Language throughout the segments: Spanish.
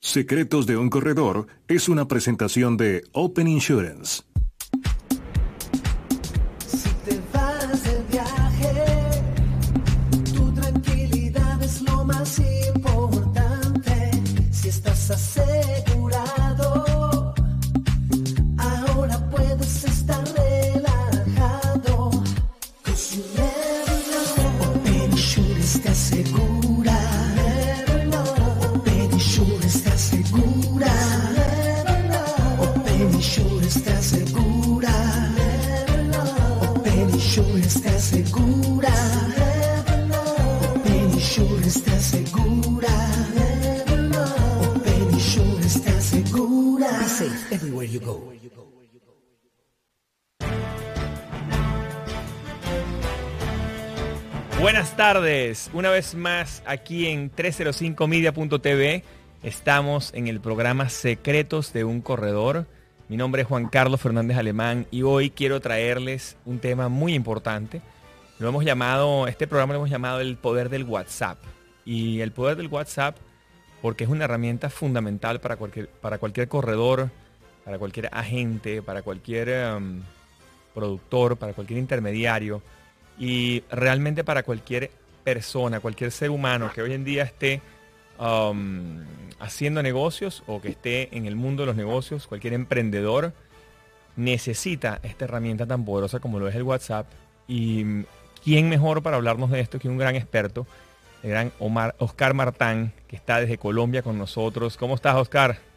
Secretos de un Corredor es una presentación de Open Insurance. Buenas tardes, una vez más aquí en 305media.tv estamos en el programa Secretos de un Corredor. Mi nombre es Juan Carlos Fernández Alemán y hoy quiero traerles un tema muy importante. Lo hemos llamado, este programa lo hemos llamado el poder del WhatsApp. Y el poder del WhatsApp porque es una herramienta fundamental para para cualquier corredor, para cualquier agente, para cualquier em, productor, para cualquier intermediario y realmente para cualquier persona, cualquier ser humano que hoy en día esté um, haciendo negocios o que esté en el mundo de los negocios, cualquier emprendedor necesita esta herramienta tan poderosa como lo es el WhatsApp. Y mm, quién mejor para hablarnos de esto que un gran experto, el gran Omar, Oscar Martán, que está desde Colombia con nosotros. ¿Cómo estás, Oscar?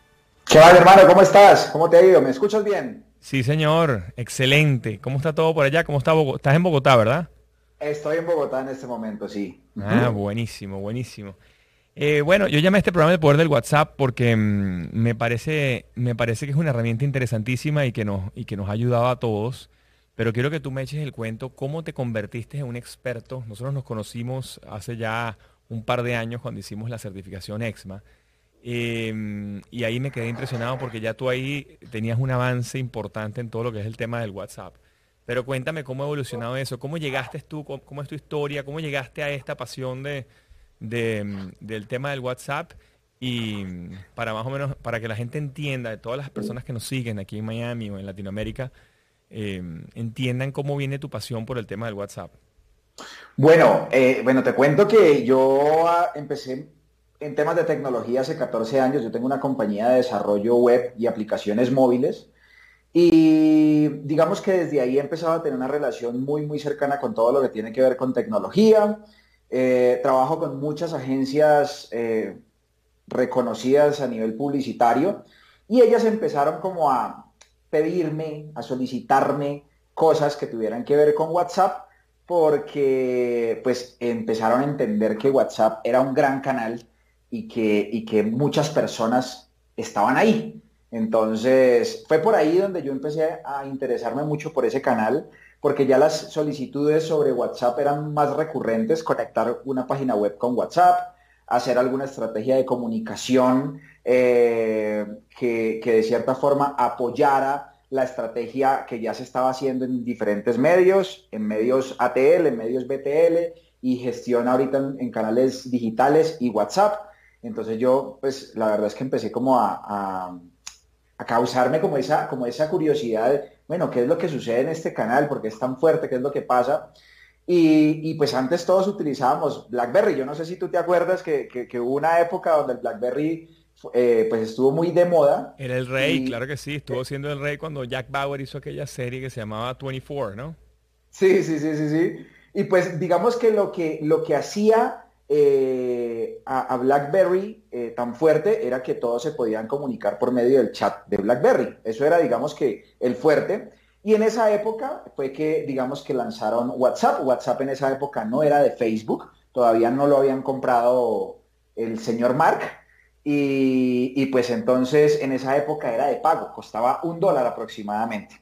¿Qué va, hermano? ¿Cómo estás? ¿Cómo te ha ido? ¿Me escuchas bien? Sí, señor. Excelente. ¿Cómo está todo por allá? ¿Cómo está Bogo- Estás en Bogotá, ¿verdad? Estoy en Bogotá en este momento, sí. Ah, buenísimo, buenísimo. Eh, bueno, yo llamé a este programa el poder del WhatsApp porque mm, me parece, me parece que es una herramienta interesantísima y que nos, y que nos ha ayudado a todos. Pero quiero que tú me eches el cuento, cómo te convertiste en un experto. Nosotros nos conocimos hace ya un par de años cuando hicimos la certificación EXMA. Eh, y ahí me quedé impresionado porque ya tú ahí tenías un avance importante en todo lo que es el tema del WhatsApp. Pero cuéntame cómo ha evolucionado eso, cómo llegaste tú, cómo, es tu historia, cómo llegaste a esta pasión de, de, mm, del tema del WhatsApp y mm, para más o menos, para que la gente entienda, de todas las personas que nos siguen aquí en Miami o en Latinoamérica, eh, entiendan cómo viene tu pasión por el tema del WhatsApp. Bueno, eh, bueno, te cuento que yo ah, empecé en temas de tecnología hace 14 años. Yo tengo una compañía de desarrollo web y aplicaciones móviles. Y digamos que desde ahí he empezado a tener una relación muy, muy cercana con todo lo que tiene que ver con tecnología. Eh, trabajo con muchas agencias eh, reconocidas a nivel publicitario y ellas empezaron como a pedirme, a solicitarme cosas que tuvieran que ver con WhatsApp porque pues empezaron a entender que WhatsApp era un gran canal y que, y que muchas personas estaban ahí. Entonces, fue por ahí donde yo empecé a interesarme mucho por ese canal, porque ya las solicitudes sobre WhatsApp eran más recurrentes, conectar una página web con WhatsApp, hacer alguna estrategia de comunicación eh, que, que de cierta forma apoyara la estrategia que ya se estaba haciendo en diferentes medios, en medios ATL, en medios BTL y gestión ahorita en, en canales digitales y WhatsApp. Entonces yo, pues la verdad es que empecé como a, a, a causarme como esa, como esa curiosidad, de, bueno, ¿qué es lo que sucede en este canal? ¿Por qué es tan fuerte? ¿Qué es lo que pasa? Y, y pues antes todos utilizábamos BlackBerry. Yo no sé si tú te acuerdas que, que, que hubo una época donde el BlackBerry eh, pues estuvo muy de moda. Era el rey, Y- claro que sí, estuvo siendo el rey cuando Jack Bauer hizo aquella serie que se llamaba 24, ¿no? Sí, sí, sí, sí, sí. Y pues digamos que lo que, lo que hacía eh, a, BlackBerry eh, tan fuerte era que todos se podían comunicar por medio del chat de BlackBerry. Eso era, digamos que, el fuerte. Y en esa época fue que, digamos que lanzaron WhatsApp. WhatsApp en esa época no era de Facebook, todavía no lo habían comprado el señor Mark. y, pues entonces en esa época era de pago, costaba un dólar aproximadamente.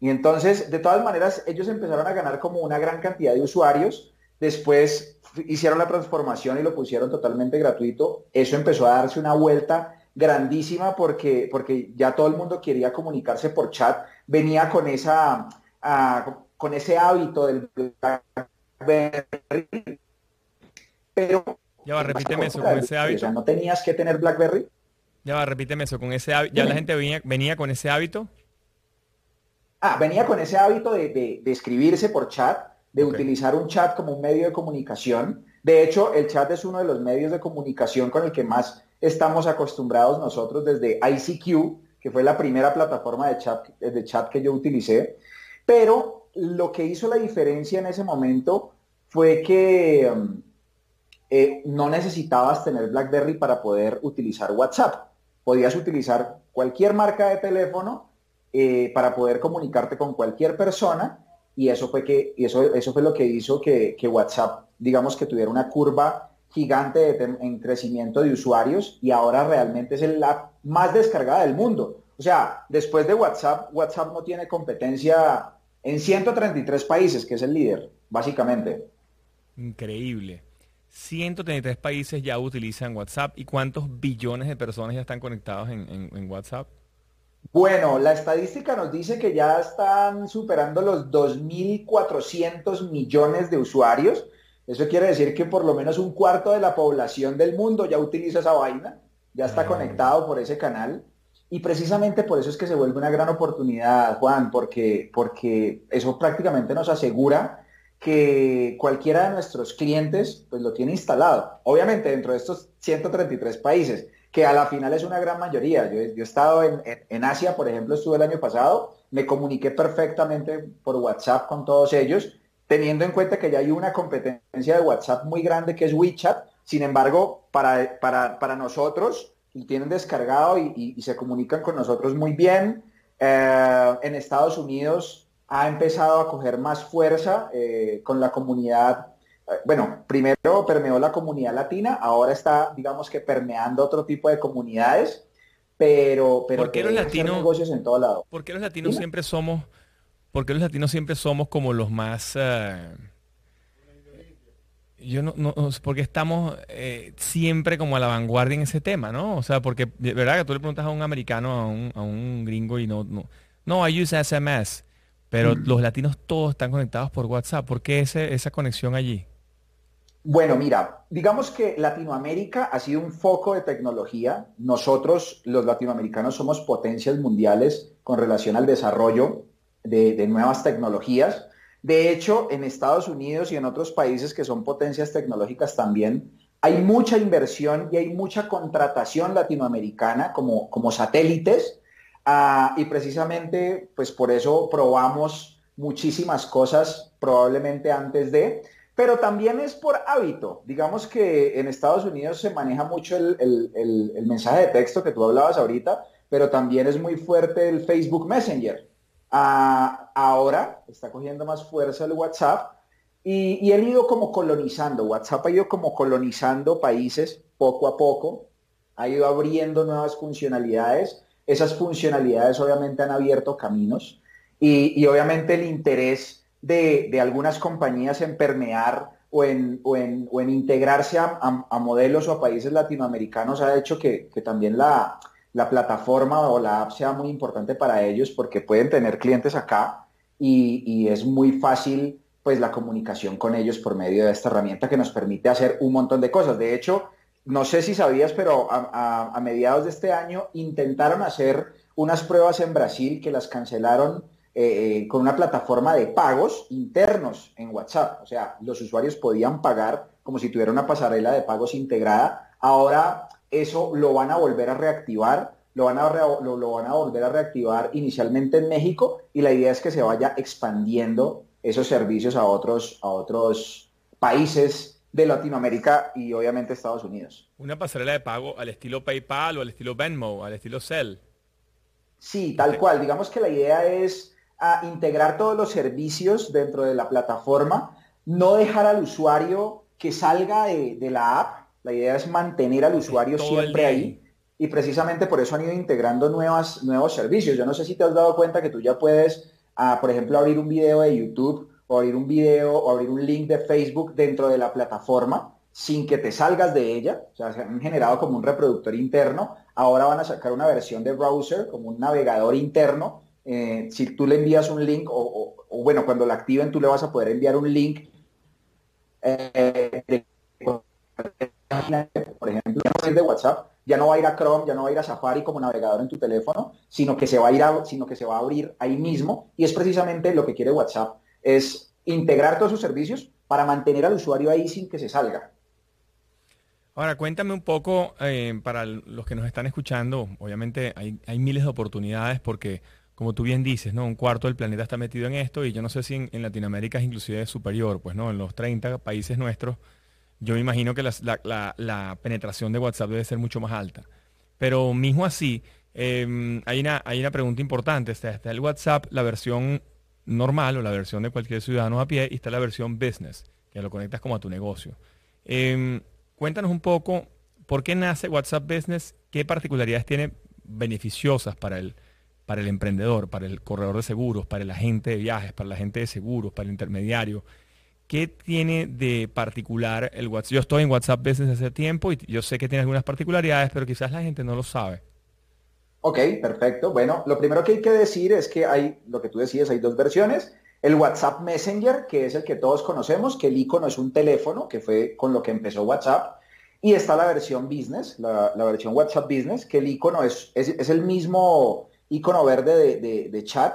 Y entonces, de todas maneras, ellos empezaron a ganar como una gran cantidad de usuarios. Después hicieron la transformación y lo pusieron totalmente gratuito. Eso empezó a darse una vuelta grandísima porque, porque ya todo el mundo quería comunicarse por chat. Venía con, esa, ah, con ese hábito del BlackBerry. Pero ya va, repíteme eso, con ese hábito. no tenías que tener BlackBerry. Ya va, repíteme eso, con ese hábito. ¿Ya la gente venía, venía con ese hábito? Ah, venía con ese hábito de, escribirse por chat, de utilizar un chat como un medio de comunicación. De hecho, el chat es uno de los medios de comunicación con el que más estamos acostumbrados nosotros desde ICQ, que fue la primera plataforma de chat, de chat que yo utilicé. Pero lo que hizo la diferencia en ese momento fue que... Um, eh, no necesitabas tener BlackBerry para poder utilizar WhatsApp. Podías utilizar cualquier marca de teléfono eh, para poder comunicarte con cualquier persona y eso fue, que, eso, eso fue lo que hizo que, WhatsApp, digamos que tuviera una curva gigante en crecimiento de usuarios y ahora realmente es la más descargada del mundo. O sea, después de WhatsApp, WhatsApp no tiene competencia en 133 países, que es el líder, básicamente. Increíble. 133 países ya utilizan WhatsApp. ¿Y cuántos billones de personas ya están conectados en, WhatsApp? Bueno, la estadística nos dice que ya están superando los 2.400 millones de usuarios. Eso quiere decir que por lo menos un cuarto de la población del mundo ya utiliza esa vaina, ya está ah. conectado por ese canal. Y precisamente por eso es que se vuelve una gran oportunidad, Juan, porque, porque eso prácticamente nos asegura que cualquiera de nuestros clientes pues lo tiene instalado. Obviamente dentro de estos 133 países, que a la final es una gran mayoría. Yo, he estado en, Asia, por ejemplo, estuve el año pasado, me comuniqué perfectamente por WhatsApp con todos ellos, teniendo en cuenta que ya hay una competencia de WhatsApp muy grande que es WeChat. Sin embargo, para, para, nosotros, tienen descargado y, se comunican con nosotros muy bien. Eh, en Estados Unidos ha empezado a coger más fuerza eh, con la comunidad. Eh, bueno, primero permeó la comunidad latina, ahora está, digamos que permeando otro tipo de comunidades, pero, pero ¿Por qué los latinos, negocios en todo lado. ¿Por qué los latinos siempre somos, porque los latinos siempre somos como los más eh, yo no, no, porque estamos siempre como a la vanguardia en ese tema, ¿no? O sea, porque de verdad que tú le preguntas a un americano, a un, a un gringo y no, no, no, I use SMS. Pero mm. los latinos todos están conectados por WhatsApp. ¿Por qué esa conexión allí? Bueno, mira, digamos que Latinoamérica ha sido un foco de tecnología. Nosotros, los latinoamericanos, somos potencias mundiales con relación al desarrollo de, nuevas tecnologías. De hecho, en Estados Unidos y en otros países que son potencias tecnológicas también, hay mucha inversión y hay mucha contratación latinoamericana como, como satélites Ah, y precisamente, pues por eso probamos muchísimas cosas probablemente antes de, pero también es por hábito. Digamos que en Estados Unidos se maneja mucho el, mensaje de texto que tú hablabas ahorita, pero también es muy fuerte el Facebook Messenger. Ah, ahora está cogiendo más fuerza el WhatsApp y, y él ha ido como colonizando, WhatsApp ha ido como colonizando países poco a poco, ha ido abriendo nuevas funcionalidades esas funcionalidades obviamente han abierto caminos y, obviamente el interés de, algunas compañías en permear o en, en, integrarse a, modelos o a países latinoamericanos ha hecho que, también la, plataforma o la app sea muy importante para ellos porque pueden tener clientes acá y, y, es muy fácil pues la comunicación con ellos por medio de esta herramienta que nos permite hacer un montón de cosas. De hecho, no sé si sabías, pero a, mediados de este año intentaron hacer unas pruebas en Brasil que las cancelaron eh, eh, con una plataforma de pagos internos en WhatsApp. O sea, los usuarios podían pagar como si tuviera una pasarela de pagos integrada. Ahora eso lo van a volver a reactivar, lo van a, lo van a volver a reactivar inicialmente en México y la idea es que se vaya expandiendo esos servicios a otros, a otros países de Latinoamérica y obviamente Estados Unidos. Una pasarela de pago al estilo PayPal o al estilo Venmo, al estilo Cell. Sí, tal cual. Digamos que la idea es a, integrar todos los servicios dentro de la plataforma, no dejar al usuario que salga de, la app La idea es mantener al usuario siempre ahí. Y precisamente por eso han ido integrando nuevas, nuevos servicios. Yo no sé si te has dado cuenta que tú ya puedes, ah, por ejemplo, abrir un video de YouTube o abrir un video o abrir un link de Facebook dentro de la plataforma sin que te salgas de ella. O sea, se han generado como un reproductor interno. Ahora van a sacar una versión de browser como un navegador interno. Eh, si tú le envías un link o, bueno, cuando la activen tú le vas a poder enviar un link eh, por ejemplo, de WhatsApp, ya no va a ir a Chrome, ya no va a ir a Safari como navegador en tu teléfono, sino que se va a ir sino que se va a abrir ahí mismo y es precisamente lo que quiere WhatsApp, es integrar todos sus servicios para mantener al usuario ahí sin que se salga. Ahora, cuéntame un poco, eh, para los que nos están escuchando, obviamente hay, miles de oportunidades porque, como tú bien dices, ¿no? un cuarto del planeta está metido en esto y yo no sé si en, Latinoamérica es inclusive superior, pues no, en los 30 países nuestros yo me imagino que la, penetración de WhatsApp debe ser mucho más alta. Pero mismo así, em, hay, una, hay una pregunta importante. Está, el WhatsApp, la versión normal o la versión de cualquier ciudadano a pie, y está la versión business, que lo conectas como a tu negocio. Em, cuéntanos un poco por qué nace WhatsApp Business, qué particularidades tiene beneficiosas para el, para el emprendedor, para el corredor de seguros, para el agente de viajes, para la gente de seguros, para el intermediario. ¿Qué tiene de particular el WhatsApp? Yo estoy en WhatsApp Business hace tiempo y yo sé que tiene algunas particularidades, pero quizás la gente no lo sabe. Ok, perfecto. Bueno, lo primero que hay que decir es que hay, lo que tú decías, hay dos versiones. El WhatsApp Messenger, que es el que todos conocemos, que el icono es un teléfono, que fue con lo que empezó WhatsApp. Y está la versión Business, la, versión WhatsApp Business, que el icono es, es, el mismo icono verde de chat,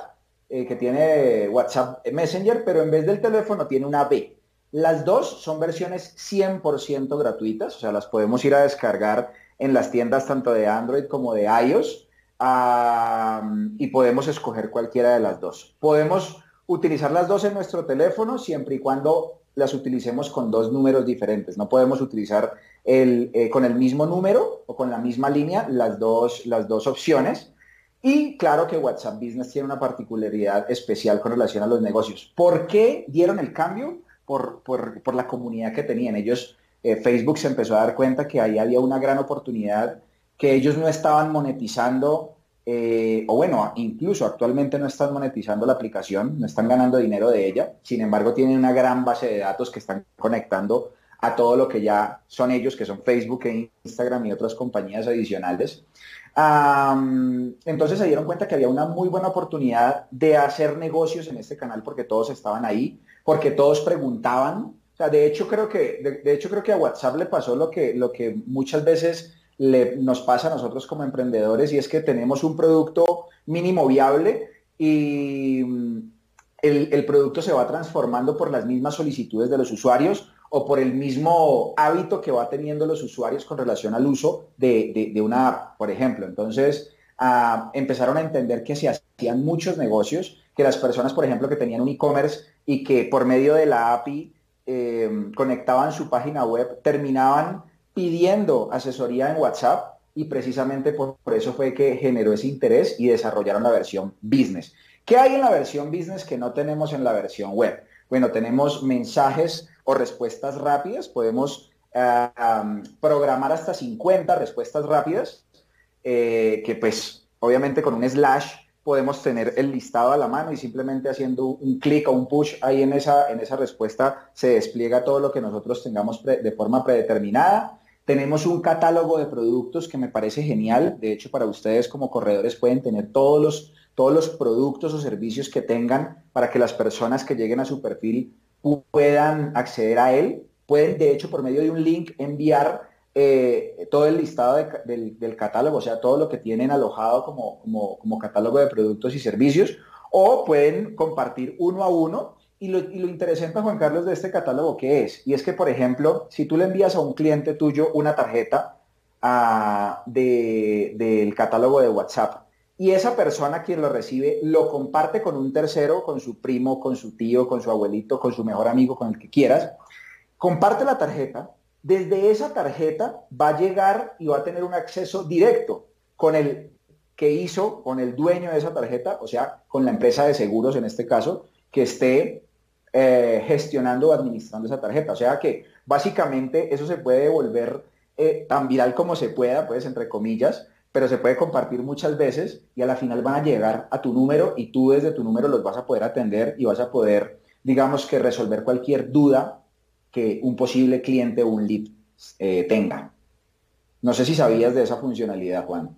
eh, que tiene WhatsApp Messenger, pero en vez del teléfono tiene una B. Las dos son versiones 100% gratuitas, o sea, las podemos ir a descargar en las tiendas tanto de Android como de iOS y podemos escoger cualquiera de las dos. Podemos utilizar las dos en nuestro teléfono siempre y cuando las utilicemos con dos números diferentes. No podemos utilizar el, eh, con el mismo número o con la misma línea las dos, las dos opciones. Y claro que WhatsApp Business tiene una particularidad especial con relación a los negocios. ¿Por qué dieron el cambio? Por, la comunidad que tenían. Ellos, eh, Facebook se empezó a dar cuenta que ahí había una gran oportunidad, que ellos no estaban monetizando, eh, o bueno, incluso actualmente no están monetizando la aplicación, no están ganando dinero de ella. Sin embargo, tienen una gran base de datos que están conectando a todo lo que ya son ellos, que son Facebook e Instagram y otras compañías adicionales entonces se dieron cuenta que había una muy buena oportunidad de hacer negocios en este canal porque todos estaban ahí, porque todos preguntaban. O sea, de hecho creo que, de, hecho creo que a WhatsApp le pasó lo que, lo que muchas veces le, nos pasa a nosotros como emprendedores y es que tenemos un producto mínimo viable y mm, el, el producto se va transformando por las mismas solicitudes de los usuarios o por el mismo hábito que va teniendo los usuarios con relación al uso de, una app, por ejemplo. Entonces, ah, empezaron a entender que se hacían muchos negocios, que las personas, por ejemplo, que tenían un e-commerce y que por medio de la API eh, conectaban su página web, terminaban pidiendo asesoría en WhatsApp y precisamente por, por eso fue que generó ese interés y desarrollaron la versión business. ¿Qué hay en la versión business que no tenemos en la versión web? Bueno, tenemos mensajes o respuestas rápidas. Podemos eh, programar hasta 50 respuestas rápidas, eh, que pues obviamente con un slash podemos tener el listado a la mano y simplemente haciendo un clic o un push ahí en esa, en esa respuesta se despliega todo lo que nosotros tengamos de forma predeterminada. Tenemos un catálogo de productos que me parece genial. De hecho, para ustedes como corredores pueden tener todos los, todos los productos o servicios que tengan para que las personas que lleguen a su perfil puedan acceder a él. Pueden, de hecho, por medio de un link enviar eh, todo el listado del, catálogo, o sea, todo lo que tienen alojado como, como, catálogo de productos y servicios, o pueden compartir uno a uno. Y lo, interesante, Juan Carlos, de este catálogo, ¿qué es? Y es que, por ejemplo, si tú le envías a un cliente tuyo una tarjeta ah, del catálogo de WhatsApp y esa persona quien lo recibe lo comparte con un tercero, con su primo, con su tío, con su abuelito, con su mejor amigo, con el que quieras, comparte la tarjeta, desde esa tarjeta va a llegar y va a tener un acceso directo con el que hizo, con el dueño de esa tarjeta, o sea, con la empresa de seguros en este caso, que esté eh, gestionando o administrando esa tarjeta. O sea que básicamente eso se puede volver eh, tan viral como se pueda, pues entre comillas, pero se puede compartir muchas veces y a la final van a llegar a tu número y tú desde tu número los vas a poder atender y vas a poder, digamos que resolver cualquier duda que un posible cliente o un lead eh, tenga. No sé si sabías de esa funcionalidad, Juan.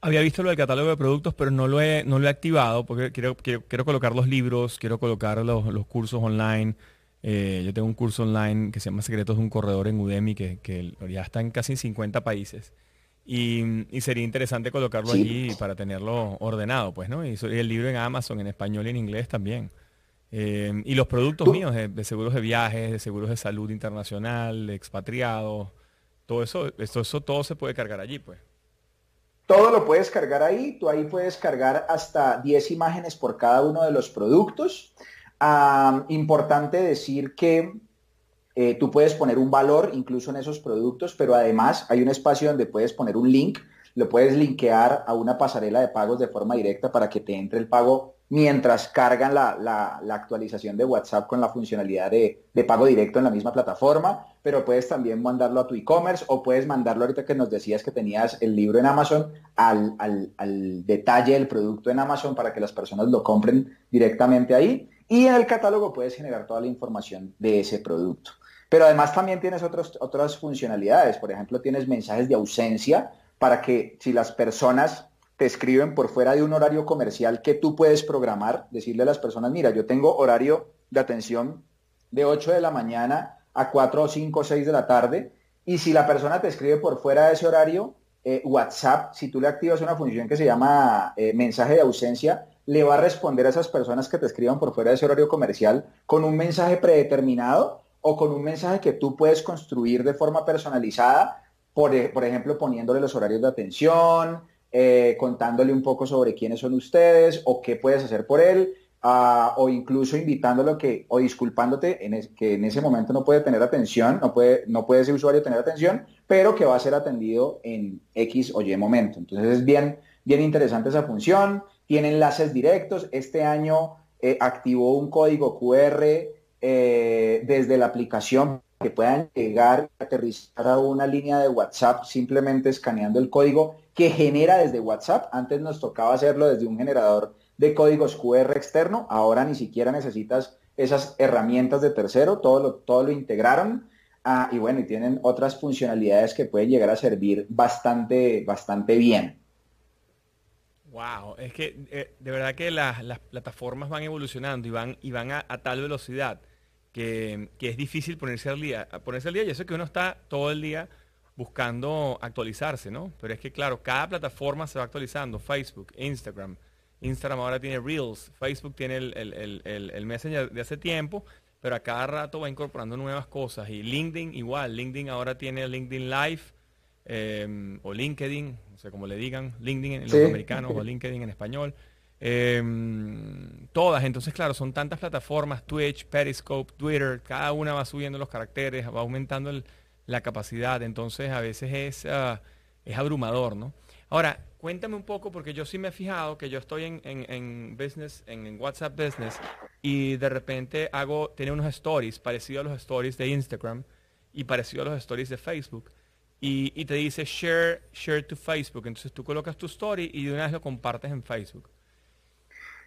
Había visto lo del catálogo de productos, pero no lo he, no lo he activado porque quiero, quiero, colocar los libros, quiero colocar los, cursos online. Eh, yo tengo un curso online que se llama Secretos de un Corredor en Udemy, que, ya está en casi 50 países. Y, sería interesante colocarlo allí para tenerlo ordenado, pues, ¿no? Y, el libro en Amazon, en español y en inglés también. Eh, y los productos míos de, seguros de viajes, de seguros de salud internacional, de expatriados, todo eso, eso, eso todo se puede cargar allí, pues. Todo lo puedes cargar ahí, tú ahí puedes cargar hasta 10 imágenes por cada uno de los productos. importante decir que eh, tú puedes poner un valor incluso en esos productos, pero además hay un espacio donde puedes poner un link, lo puedes linkear a una pasarela de pagos de forma directa para que te entre el pago mientras cargan la, actualización de WhatsApp con la funcionalidad de, pago directo en la misma plataforma, pero puedes también mandarlo a tu e-commerce o puedes mandarlo ahorita que nos decías que tenías el libro en Amazon al, al, detalle del producto en Amazon para que las personas lo compren directamente ahí. Y en el catálogo puedes generar toda la información de ese producto. Pero además también tienes otras funcionalidades. Por ejemplo, tienes mensajes de ausencia para que si las personas te escriben por fuera de un horario comercial que tú puedes programar, decirle a las personas, mira, yo tengo horario de atención de 8 de la mañana a 4 o 5 o 6 de la tarde, y si la persona te escribe por fuera de ese horario, eh, WhatsApp, si tú le activas una función que se llama eh, mensaje de ausencia, le va a responder a esas personas que te escriban por fuera de ese horario comercial con un mensaje predeterminado o con un mensaje que tú puedes construir de forma personalizada, por, e, por ejemplo, poniéndole los horarios de atención, eh, contándole un poco sobre quiénes son ustedes o qué puedes hacer por él, ah, o incluso invitándolo que, o disculpándote en que en ese momento no puede tener atención, no puede, no puede ese usuario tener atención, pero que va a ser atendido en X o Y momento. Entonces es bien, bien interesante esa función, tiene enlaces directos. Este año eh, activó un código QR eh, desde la aplicación que puedan llegar y aterrizar a una línea de WhatsApp simplemente escaneando el código que genera desde WhatsApp. Antes nos tocaba hacerlo desde un generador de códigos QR externo, ahora ni siquiera necesitas esas herramientas de tercero, todo lo, todo lo integraron. Ah, y bueno, y tienen otras funcionalidades que pueden llegar a servir bastante, bastante bien. Wow, es que eh, de verdad que las plataformas van evolucionando y van, y van a, tal velocidad que, que, es difícil ponerse al día. Ponerse al día, yo sé que uno está todo el día buscando actualizarse, ¿no? Pero es que, claro, cada plataforma se va actualizando. Facebook, Instagram. Instagram ahora tiene Reels. Facebook tiene el, Messenger de hace tiempo, pero a cada rato va incorporando nuevas cosas. Y LinkedIn igual. LinkedIn ahora tiene LinkedIn Live em, o LinkedIn, no sé cómo le digan. LinkedIn en los americanos o LinkedIn en español. Em, todas, entonces claro, son tantas plataformas, Twitch, Periscope, Twitter, cada una va subiendo los caracteres, va aumentando la capacidad, entonces a veces es, ah, es abrumador, ¿no? Ahora, cuéntame un poco, porque yo sí me he fijado que yo estoy en, en, business, en, WhatsApp Business, y de repente hago, tiene unos stories parecidos a los stories de Instagram y parecidos a los stories de Facebook. Y, y, te dice share, share to Facebook. Entonces tú colocas tu story y de una vez lo compartes en Facebook.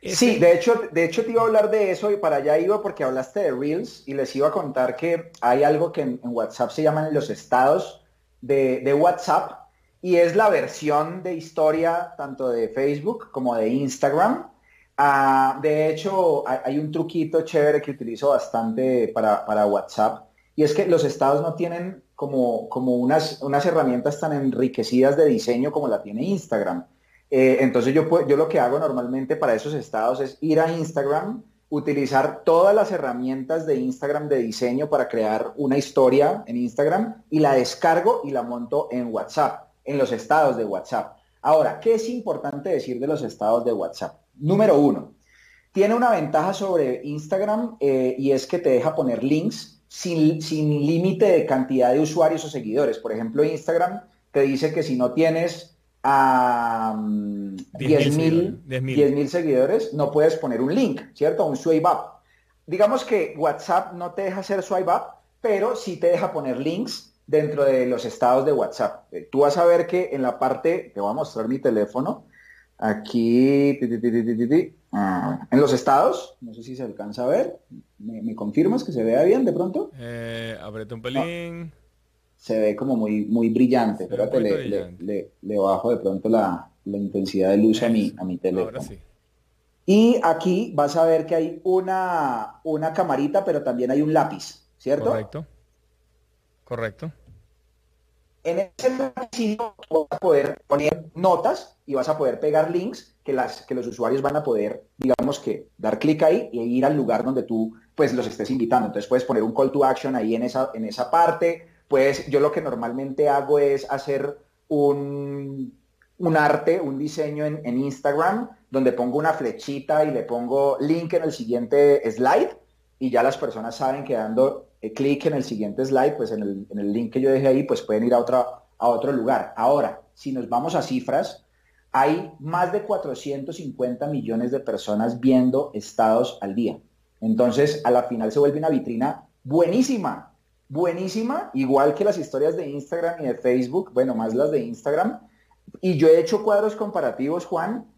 Sí, de hecho, de hecho te iba a hablar de eso y para allá iba porque hablaste de Reels y les iba a contar que hay algo que en, WhatsApp se llaman los estados de, WhatsApp y es la versión de historia tanto de Facebook como de Instagram. Ah, de hecho, hay, un truquito chévere que utilizo bastante para, para, WhatsApp y es que los estados no tienen como, como unas, unas herramientas tan enriquecidas de diseño como la tiene Instagram. Eh, entonces yo, yo lo que hago normalmente para esos estados es ir a Instagram, utilizar todas las herramientas de Instagram de diseño para crear una historia en Instagram y la descargo y la monto en WhatsApp, en los estados de WhatsApp. Ahora, ¿qué es importante decir de los estados de WhatsApp? Número uno, tiene una ventaja sobre Instagram eh, y es que te deja poner links sin, sin límite de cantidad de usuarios o seguidores. Por ejemplo, Instagram te dice que si no tienes a 10.000 um, seguidores, no puedes poner un link, ¿cierto? Un swipe up. Digamos que WhatsApp no te deja hacer swipe up, pero sí te deja poner links dentro de los estados de WhatsApp. Eh, tú vas a ver que en la parte, te voy a mostrar mi teléfono, aquí, ah, en los estados, no sé si se alcanza a ver, ¿me, confirmas que se vea bien de pronto? Eh, un pelín. Se ve como muy, muy brillante, pero le, le, bajo de pronto la, intensidad de luz a mi, a mi teléfono. Ahora sí. Y aquí vas a ver que hay una, una camarita, pero también hay un lápiz, ¿cierto? Correcto. Correcto. En ese lápiz vas a poder poner notas y vas a poder pegar links que, las, que los usuarios van a poder, digamos que, dar clic ahí y ir al lugar donde tú pues los estés invitando. Entonces puedes poner un call to action ahí en esa, en esa parte. Pues yo lo que normalmente hago es hacer un, un arte, un diseño en, Instagram, donde pongo una flechita y le pongo link en el siguiente slide y ya las personas saben que dando eh, clic en el siguiente slide, pues en el, en el, link que yo dejé ahí, pues pueden ir a, otra, a otro lugar. Ahora, si nos vamos a cifras, hay más de 450 millones de personas viendo estados al día. Entonces, a la final se vuelve una vitrina buenísima, buenísima, igual que las historias de Instagram y de Facebook, bueno, más las de Instagram, y yo he hecho cuadros comparativos, Juan,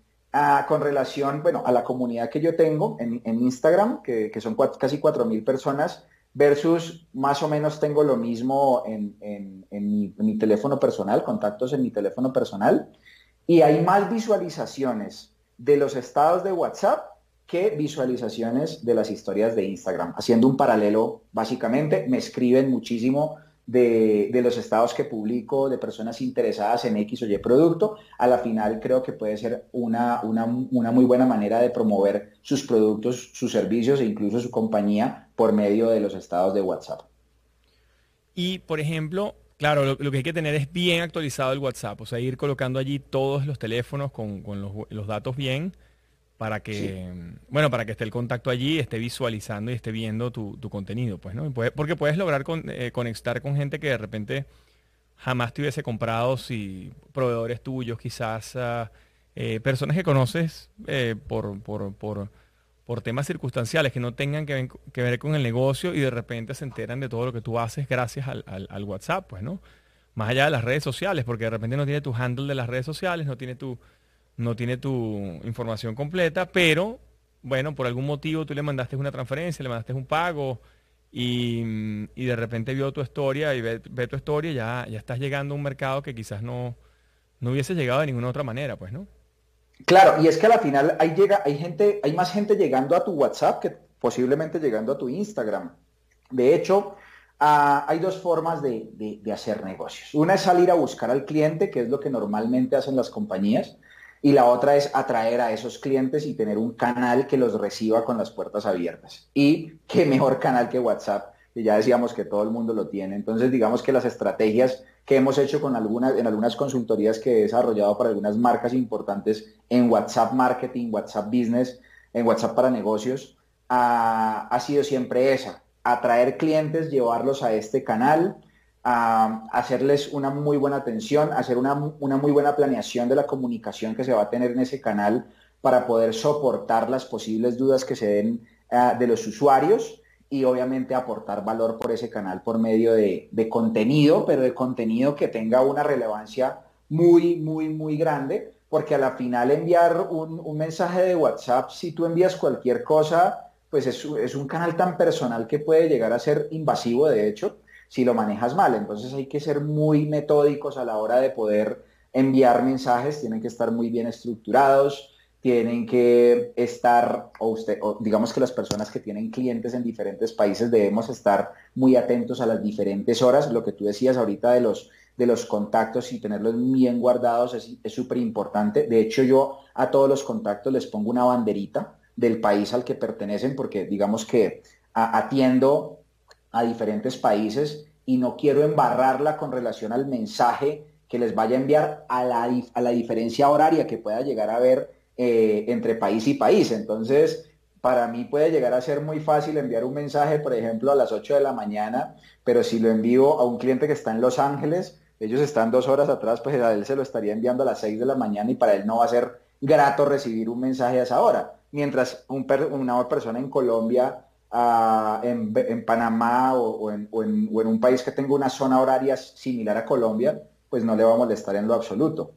con relación, bueno, a la comunidad que yo tengo en, Instagram, que, son casi 4.000 personas, versus más o menos tengo lo mismo en, mi, mi, teléfono personal, contactos en mi teléfono personal, y hay más visualizaciones de los estados de WhatsApp que visualizaciones de las historias de Instagram. Haciendo un paralelo, básicamente, me escriben muchísimo de, los estados que publico, de personas interesadas en X o Y producto, a la final creo que puede ser una, una, muy buena manera de promover sus productos, sus servicios e incluso su compañía por medio de los estados de WhatsApp. Y, por ejemplo, claro, lo, que hay que tener es bien actualizado el WhatsApp, o sea, ir colocando allí todos los teléfonos con, los, los datos bien para que, bueno, para que esté el contacto allí, esté visualizando y esté viendo tu, contenido, pues, ¿no? Porque puedes lograr eh, conectar con gente que de repente jamás te hubiese comprado, si proveedores tuyos, quizás ah, eh, personas que conoces eh, por, por, temas circunstanciales que no tengan que, ver con el negocio y de repente se enteran de todo lo que tú haces gracias al, al WhatsApp, pues, ¿no? Más allá de las redes sociales, porque de repente no tiene tu handle de las redes sociales, no tiene tu no tiene tu información completa, pero bueno, por algún motivo tú le mandaste una transferencia, le mandaste un pago y, de repente vio tu historia y ve, tu historia, ya, ya estás llegando a un mercado que quizás no, no hubiese llegado de ninguna otra manera, pues, ¿no? Claro, y es que a la final hay, llega, hay, gente, hay más gente llegando a tu WhatsApp que posiblemente llegando a tu Instagram. De hecho, ah, hay dos formas de, de, hacer negocios. Una es salir a buscar al cliente, que es lo que normalmente hacen las compañías y la otra es atraer a esos clientes y tener un canal que los reciba con las puertas abiertas. Y qué mejor canal que WhatsApp, que ya decíamos que todo el mundo lo tiene. Entonces, digamos que las estrategias que hemos hecho con algunas, en algunas consultorías que he desarrollado para algunas marcas importantes en WhatsApp Marketing, WhatsApp Business, en WhatsApp para negocios, ha, ha sido siempre esa, atraer clientes, llevarlos a este canal, a hacerles una muy buena atención, hacer una, muy buena planeación de la comunicación que se va a tener en ese canal para poder soportar las posibles dudas que se den ah, de los usuarios y obviamente aportar valor por ese canal por medio de, contenido, pero de contenido que tenga una relevancia muy, muy, muy grande, porque a la final enviar un, mensaje de WhatsApp, si tú envías cualquier cosa, pues es, es un canal tan personal que puede llegar a ser invasivo, de hecho, si lo manejas mal. Entonces hay que ser muy metódicos a la hora de poder enviar mensajes, tienen que estar muy bien estructurados, tienen que estar, o usted, digamos que las personas que tienen clientes en diferentes países debemos estar muy atentos a las diferentes horas. Lo que tú decías ahorita de los, de los contactos y tenerlos bien guardados es súper importante. De hecho, yo a todos los contactos les pongo una banderita del país al que pertenecen porque digamos que atiendo a diferentes países y no quiero embarrarla con relación al mensaje que les vaya a enviar a la, a la diferencia horaria que pueda llegar a haber eh, entre país y país. Entonces, para mí puede llegar a ser muy fácil enviar un mensaje, por ejemplo, a las 8 de la mañana, pero si lo envío a un cliente que está en Los Ángeles, ellos están dos horas atrás, pues a él se lo estaría enviando a las 6 de la mañana y para él no va a ser grato recibir un mensaje a esa hora. Mientras un una persona en Colombia en, Panamá o, en, un país que tenga una zona horaria similar a Colombia, pues no le va a molestar en lo absoluto.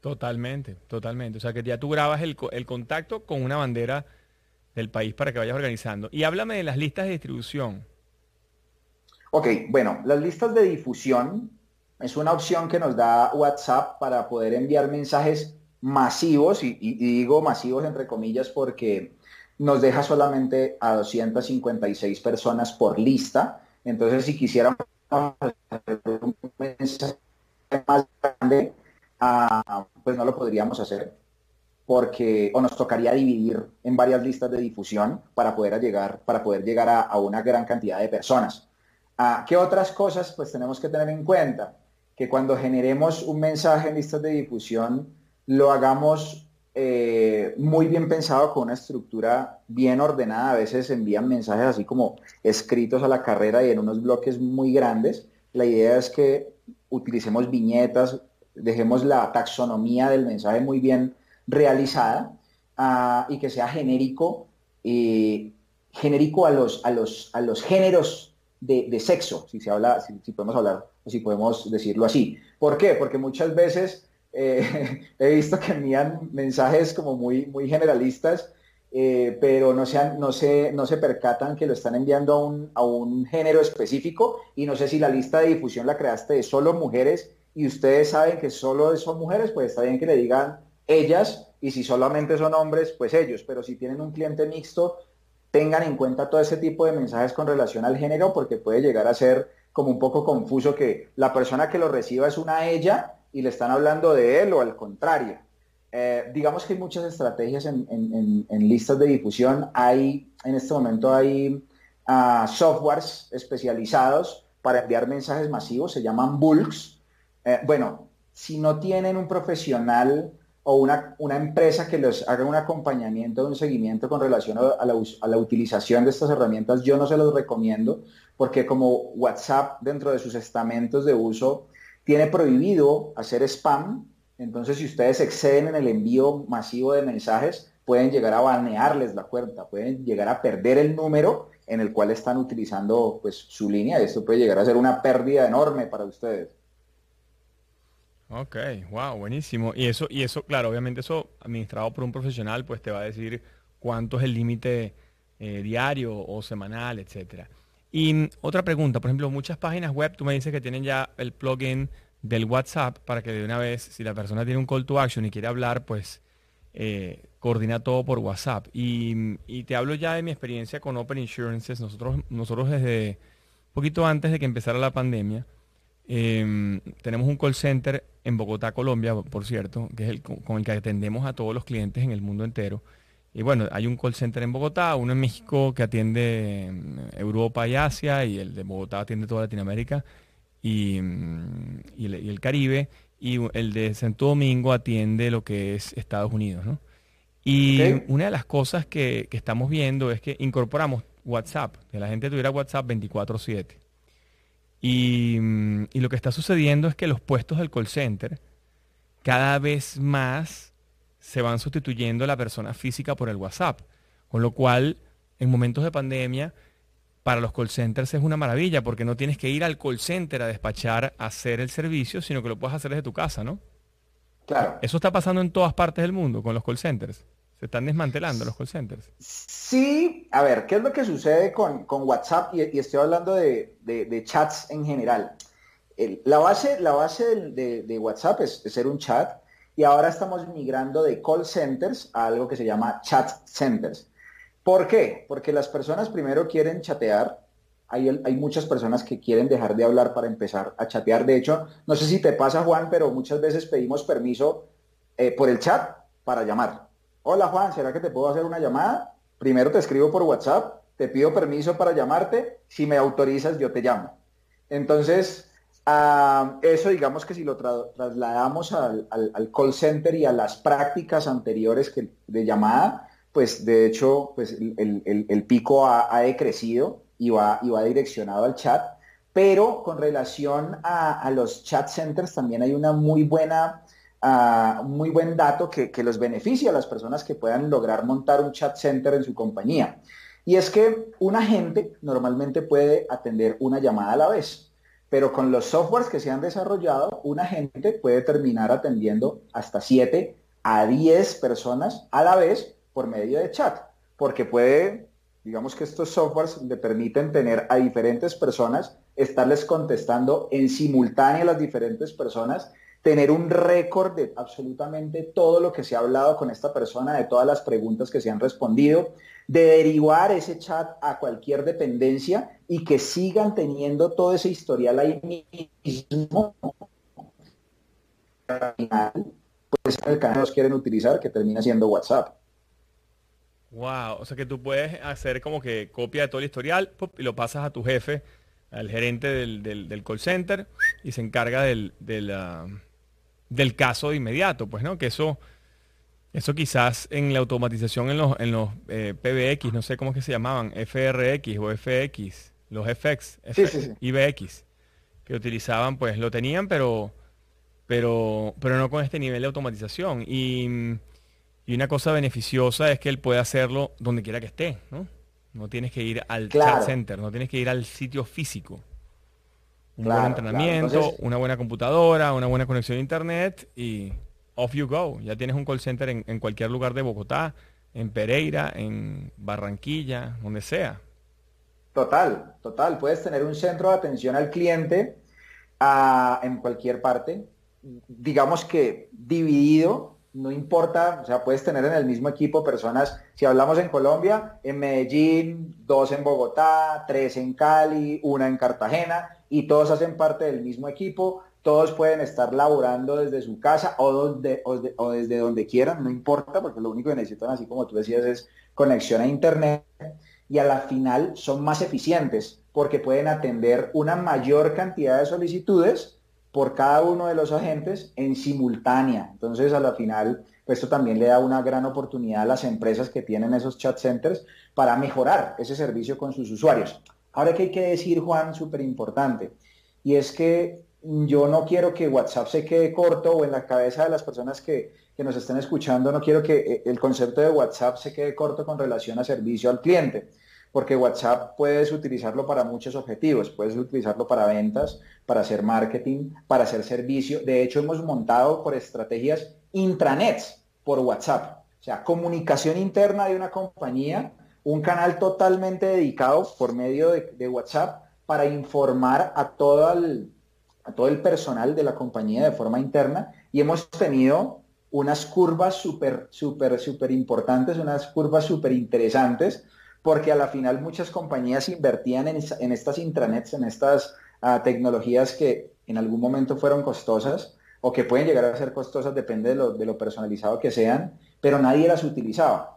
Totalmente, totalmente. O sea que ya tú grabas el, el contacto con una bandera del país para que vayas organizando. Y háblame de las listas de distribución. Ok, bueno, las listas de difusión es una opción que nos da WhatsApp para poder enviar mensajes masivos, y, digo masivos entre comillas porque nos deja solamente a 256 personas por lista. Entonces, si quisiéramos hacer un mensaje más grande, ah, pues no lo podríamos hacer porque o nos tocaría dividir en varias listas de difusión para poder llegar, para poder llegar a, una gran cantidad de personas. Ah, ¿Qué otras cosas pues tenemos que tener en cuenta? Que cuando generemos un mensaje en listas de difusión, lo hagamos eh, muy bien pensado con una estructura bien ordenada. A veces envían mensajes así como escritos a la carrera y en unos bloques muy grandes. La idea es que utilicemos viñetas, dejemos la taxonomía del mensaje muy bien realizada ah, y que sea genérico, genérico a los, a los, a los géneros de, sexo, si se habla, si, podemos hablar, si podemos decirlo así. ¿Por qué? Porque muchas veces he visto que envían mensajes como muy, muy generalistas, eh, pero no, no, se, no se percatan que lo están enviando a un, a un género específico. Y no sé si la lista de difusión la creaste de solo mujeres. Y ustedes saben que solo son mujeres, pues está bien que le digan ellas. Y si solamente son hombres, pues ellos, pero si tienen un cliente mixto, tengan en cuenta todo ese tipo de mensajes con relación al género porque puede llegar a ser como un poco confuso que la persona que lo reciba es una ella y le están hablando de él o al contrario. Eh, digamos que hay muchas estrategias en, listas de difusión. Hay, en este momento hay ah, softwares especializados para enviar mensajes masivos, se llaman bulks. Eh, bueno, si no tienen un profesional o una, una, empresa que les haga un acompañamiento, un seguimiento con relación a la, a la, utilización de estas herramientas, yo no se los recomiendo porque como WhatsApp dentro de sus estamentos de uso tiene prohibido hacer spam, entonces si ustedes exceden en el envío masivo de mensajes, pueden llegar a banearles la cuenta, pueden llegar a perder el número en el cual están utilizando pues, su línea y esto puede llegar a ser una pérdida enorme para ustedes. Ok, wow, buenísimo. Y eso, y eso, claro, obviamente eso administrado por un profesional, pues te va a decir cuánto es el límite eh, diario o semanal, etcétera. Y otra pregunta, por ejemplo, muchas páginas web, tú me dices que tienen ya el plugin del WhatsApp para que de una vez, si la persona tiene un call to action y quiere hablar, pues eh, coordina todo por WhatsApp. Y, y, te hablo ya de mi experiencia con Open Insurances. Nosotros, nosotros desde poquito antes de que empezara la pandemia, Em, tenemos un call center en Bogotá, Colombia, por cierto, que es el con el que atendemos a todos los clientes en el mundo entero. Y bueno, hay un call center en Bogotá, uno en México que atiende em, Europa y Asia, y el de Bogotá atiende toda Latinoamérica y, em, el, Caribe, y el de Santo Domingo atiende lo que es Estados Unidos. Y una de las cosas que, que estamos viendo es que incorporamos WhatsApp, que la gente tuviera WhatsApp 24/7. Mm, y, lo que está sucediendo es que los puestos del call center cada vez más se van sustituyendo a la persona física por el WhatsApp. Con lo cual, en momentos de pandemia, para los call centers es una maravilla porque no tienes que ir al call center a despachar, a hacer el servicio, sino que lo puedes hacer desde tu casa, ¿no? Claro. Eso está pasando en todas partes del mundo con los call centers. Se están desmantelando los call centers. Sí, a ver, ¿qué es lo que sucede con, WhatsApp? Y, estoy hablando de, chats en general. la base, la base de, WhatsApp es, ser un chat y ahora estamos migrando de call centers a algo que se llama chat centers. ¿Por qué? Porque las personas primero quieren chatear. Hay, hay muchas personas que quieren dejar de hablar para empezar a chatear. De hecho, no sé si te pasa, Juan, pero muchas veces pedimos permiso eh, por el chat para llamar. Hola Juan, ¿será que te puedo hacer una llamada? Primero te escribo por WhatsApp, te pido permiso para llamarte, si me autorizas yo te llamo. Entonces, ah, eso digamos que si lo trasladamos al, call center y a las prácticas anteriores que, de llamada, pues de hecho pues el, pico ha, decrecido y va, y va direccionado al chat. Pero con relación a, a los chat centers también hay una muy buena un muy buen dato que, los beneficia a las personas que puedan lograr montar un chat center en su compañía. Y es que un agente normalmente puede atender una llamada a la vez, pero con los softwares que se han desarrollado, un agente puede terminar atendiendo hasta 7 a 10 personas a la vez por medio de chat, porque puede, digamos que estos softwares le permiten tener a diferentes personas, estarles contestando en simultáneo a las diferentes personas tener un récord de absolutamente todo lo que se ha hablado con esta persona, de todas las preguntas que se han respondido, de derivar ese chat a cualquier dependencia y que sigan teniendo todo ese historial ahí mismo. Pues el canal los quieren utilizar, que termina siendo WhatsApp. Wow, o sea que tú puedes hacer como que copia de todo el historial y lo pasas a tu jefe, al gerente del, call center y se encarga del, del, del caso de inmediato, pues, ¿no? Que eso, eso quizás en la automatización en los, en los eh, PBX, no sé cómo es que se llamaban, FRX o FX, los FX, IBX, que utilizaban, pues lo tenían, pero, pero, pero no con este nivel de automatización. Y, una cosa beneficiosa es que él puede hacerlo donde quiera que esté, ¿no? No tienes que ir al chat center, no tienes que ir al sitio físico un buen entrenamiento, una buena computadora, una buena conexión a internet y off you go. Ya tienes un call center en, cualquier lugar de Bogotá, en Pereira, en Barranquilla, donde sea. Total, total. Puedes tener un centro de atención al cliente ah, en cualquier parte, digamos que dividido no importa, o sea, puedes tener en el mismo equipo personas, si hablamos en Colombia, en Medellín, dos en Bogotá, tres en Cali, una en Cartagena, y todos hacen parte del mismo equipo, todos pueden estar laborando desde su casa o, o, desde donde quieran, no importa, porque lo único que necesitan, así como tú decías, es conexión a Internet, y a la final son más eficientes, porque pueden atender una mayor cantidad de solicitudes, por cada uno de los agentes en simultánea. Entonces, a la final, esto también le da una gran oportunidad a las empresas que tienen esos chat centers para mejorar ese servicio con sus usuarios. Ahora que hay que decir, Juan, súper importante, y es que yo no quiero que WhatsApp se quede corto o en la cabeza de las personas que, que nos estén escuchando, no quiero que eh, el concepto de WhatsApp se quede corto con relación a servicio al cliente porque WhatsApp puedes utilizarlo para muchos objetivos, puedes utilizarlo para ventas, para hacer marketing, para hacer servicio. De hecho, hemos montado por estrategias intranets por WhatsApp, o sea, comunicación interna de una compañía, un canal totalmente dedicado por medio de, WhatsApp para informar a todo, el, personal de la compañía de forma interna y hemos tenido unas curvas súper, súper, súper importantes, unas curvas súper interesantes porque a la final muchas compañías invertían en, estas intranets, en estas ah, tecnologías que en algún momento fueron costosas o que pueden llegar a ser costosas, depende de lo, personalizado que sean, pero nadie las utilizaba.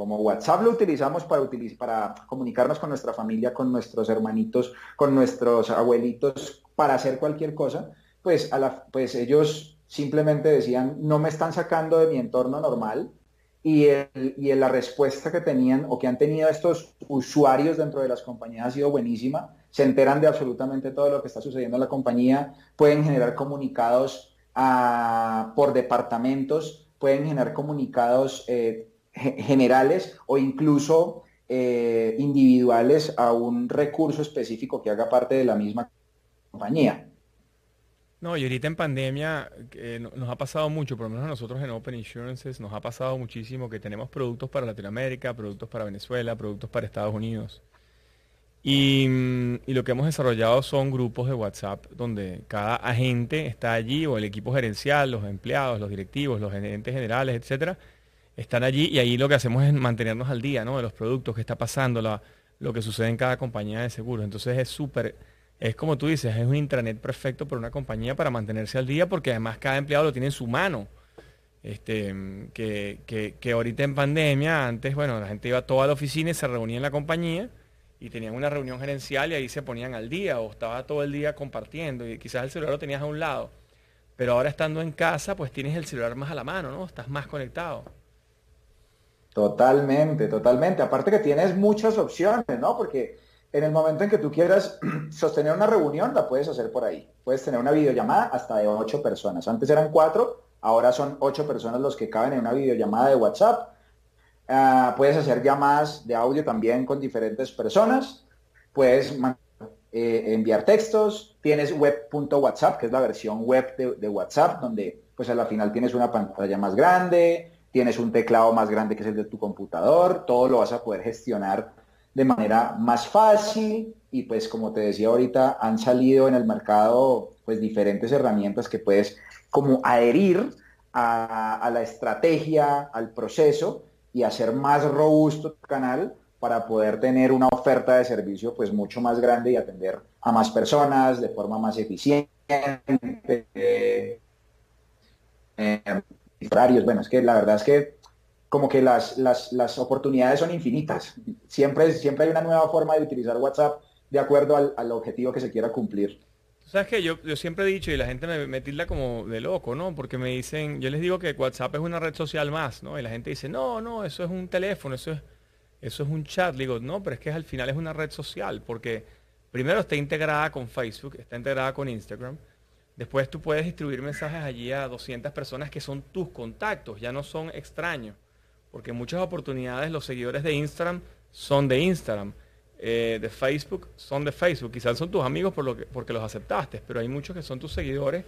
Como WhatsApp lo utilizamos para, para comunicarnos con nuestra familia, con nuestros hermanitos, con nuestros abuelitos, para hacer cualquier cosa, pues, a la, pues ellos simplemente decían, no me están sacando de mi entorno normal, y, la respuesta que tenían o que han tenido estos usuarios dentro de las compañías ha sido buenísima. Se enteran de absolutamente todo lo que está sucediendo en la compañía, pueden generar comunicados ah, por departamentos, pueden generar comunicados eh, generales o incluso eh, individuales a un recurso específico que haga parte de la misma compañía. No, y ahorita en pandemia nos ha pasado mucho, por lo menos a nosotros en Open Insurances nos ha pasado muchísimo que tenemos productos para Latinoamérica, productos para Venezuela, productos para Estados Unidos. Y, y, lo que hemos desarrollado son grupos de WhatsApp donde cada agente está allí, o el equipo gerencial, los empleados, los directivos, los gerentes generales, etcétera, están allí y ahí lo que hacemos es mantenernos al día, ¿no? De los productos que está pasando, lo que sucede en cada compañía de seguros. Entonces es súper es como tú dices, es un intranet perfecto para una compañía para mantenerse al día porque además cada empleado lo tiene en su mano. Este, que, que, ahorita en pandemia, antes, bueno, la gente iba toda la oficina y se reunía en la compañía y tenían una reunión gerencial y ahí se ponían al día o estaba todo el día compartiendo y quizás el celular lo tenías a un lado. Pero ahora estando en casa, pues tienes el celular más a la mano, ¿no? Estás más conectado. Totalmente, totalmente. Aparte que tienes muchas opciones, ¿no? Porque en el momento en que tú quieras sostener una reunión, la puedes hacer por ahí. Puedes tener una videollamada hasta de ocho personas. Antes eran cuatro, ahora son ocho personas los que caben en una videollamada de WhatsApp. Ah, puedes hacer llamadas de audio también con diferentes personas. Puedes eh, enviar textos. Tienes web.whatsapp, que es la versión web de, de, WhatsApp, donde pues a la final tienes una pantalla más grande, tienes un teclado más grande que es el de tu computador. Todo lo vas a poder gestionar de manera más fácil y pues como te decía ahorita han salido en el mercado pues diferentes herramientas que puedes como adherir a, la estrategia, al proceso y hacer más robusto tu canal para poder tener una oferta de servicio pues mucho más grande y atender a más personas de forma más eficiente. Eh, bueno, es que la verdad es que como que las, las, oportunidades son infinitas. Siempre, siempre hay una nueva forma de utilizar WhatsApp de acuerdo al, objetivo que se quiera cumplir. ¿Sabes qué? Yo, yo siempre he dicho, y la gente me, me, tilda como de loco, ¿no? Porque me dicen, yo les digo que WhatsApp es una red social más, ¿no? Y la gente dice, no, no, eso es un teléfono, eso es, eso es un chat. digo, no, pero es que al final es una red social, porque primero está integrada con Facebook, está integrada con Instagram. Después tú puedes distribuir mensajes allí a 200 personas que son tus contactos, ya no son extraños. Porque en muchas oportunidades los seguidores de Instagram son de Instagram. Eh, de Facebook son de Facebook. Quizás son tus amigos por lo que, porque los aceptaste, pero hay muchos que son tus seguidores.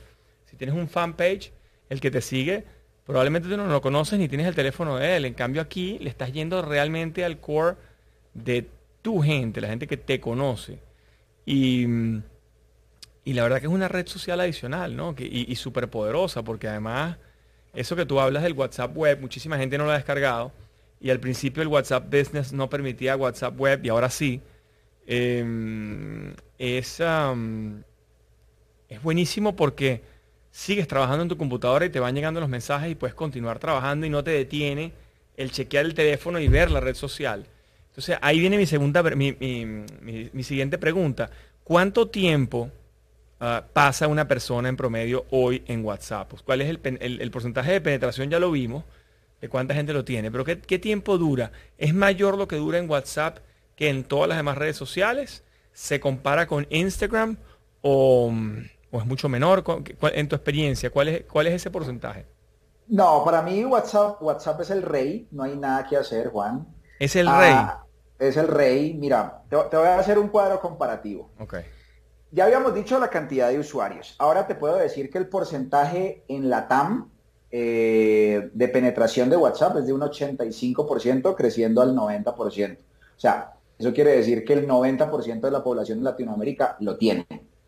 Si tienes un fanpage, el que te sigue, probablemente tú no lo conoces ni tienes el teléfono de él. En cambio aquí le estás yendo realmente al core de tu gente, la gente que te conoce. Y, y la verdad que es una red social adicional, ¿no? y, y súper poderosa, porque además eso que tú hablas del WhatsApp web, muchísima gente no lo ha descargado. Y al principio el WhatsApp Business no permitía WhatsApp web y ahora sí. Em, es, es buenísimo porque sigues trabajando en tu computadora y te van llegando los mensajes y puedes continuar trabajando y no te detiene el chequear el teléfono y ver la red social. Entonces ahí viene mi segunda, mi, mi siguiente pregunta. ¿Cuánto tiempo Ah, pasa una persona en promedio hoy en WhatsApp? Pues, ¿Cuál es el, porcentaje de penetración? Ya lo vimos, de cuánta gente lo tiene, pero ¿qué, tiempo dura? ¿Es mayor lo que dura en WhatsApp que en todas las demás redes sociales? ¿Se compara con Instagram o, es mucho menor? En tu experiencia, ¿cuál es, cuál es ese porcentaje? No, para mí WhatsApp, WhatsApp es el rey, no hay nada que hacer, Juan. Es el rey. Ah, es el rey. Mira, te, te, voy a hacer un cuadro comparativo. Okay. Ya habíamos dicho la cantidad de usuarios. Ahora te puedo decir que el porcentaje en la TAM eh, de penetración de WhatsApp es de un 85% creciendo al 90%. O sea, eso quiere decir que el 90% de la población de Latinoamérica lo tiene.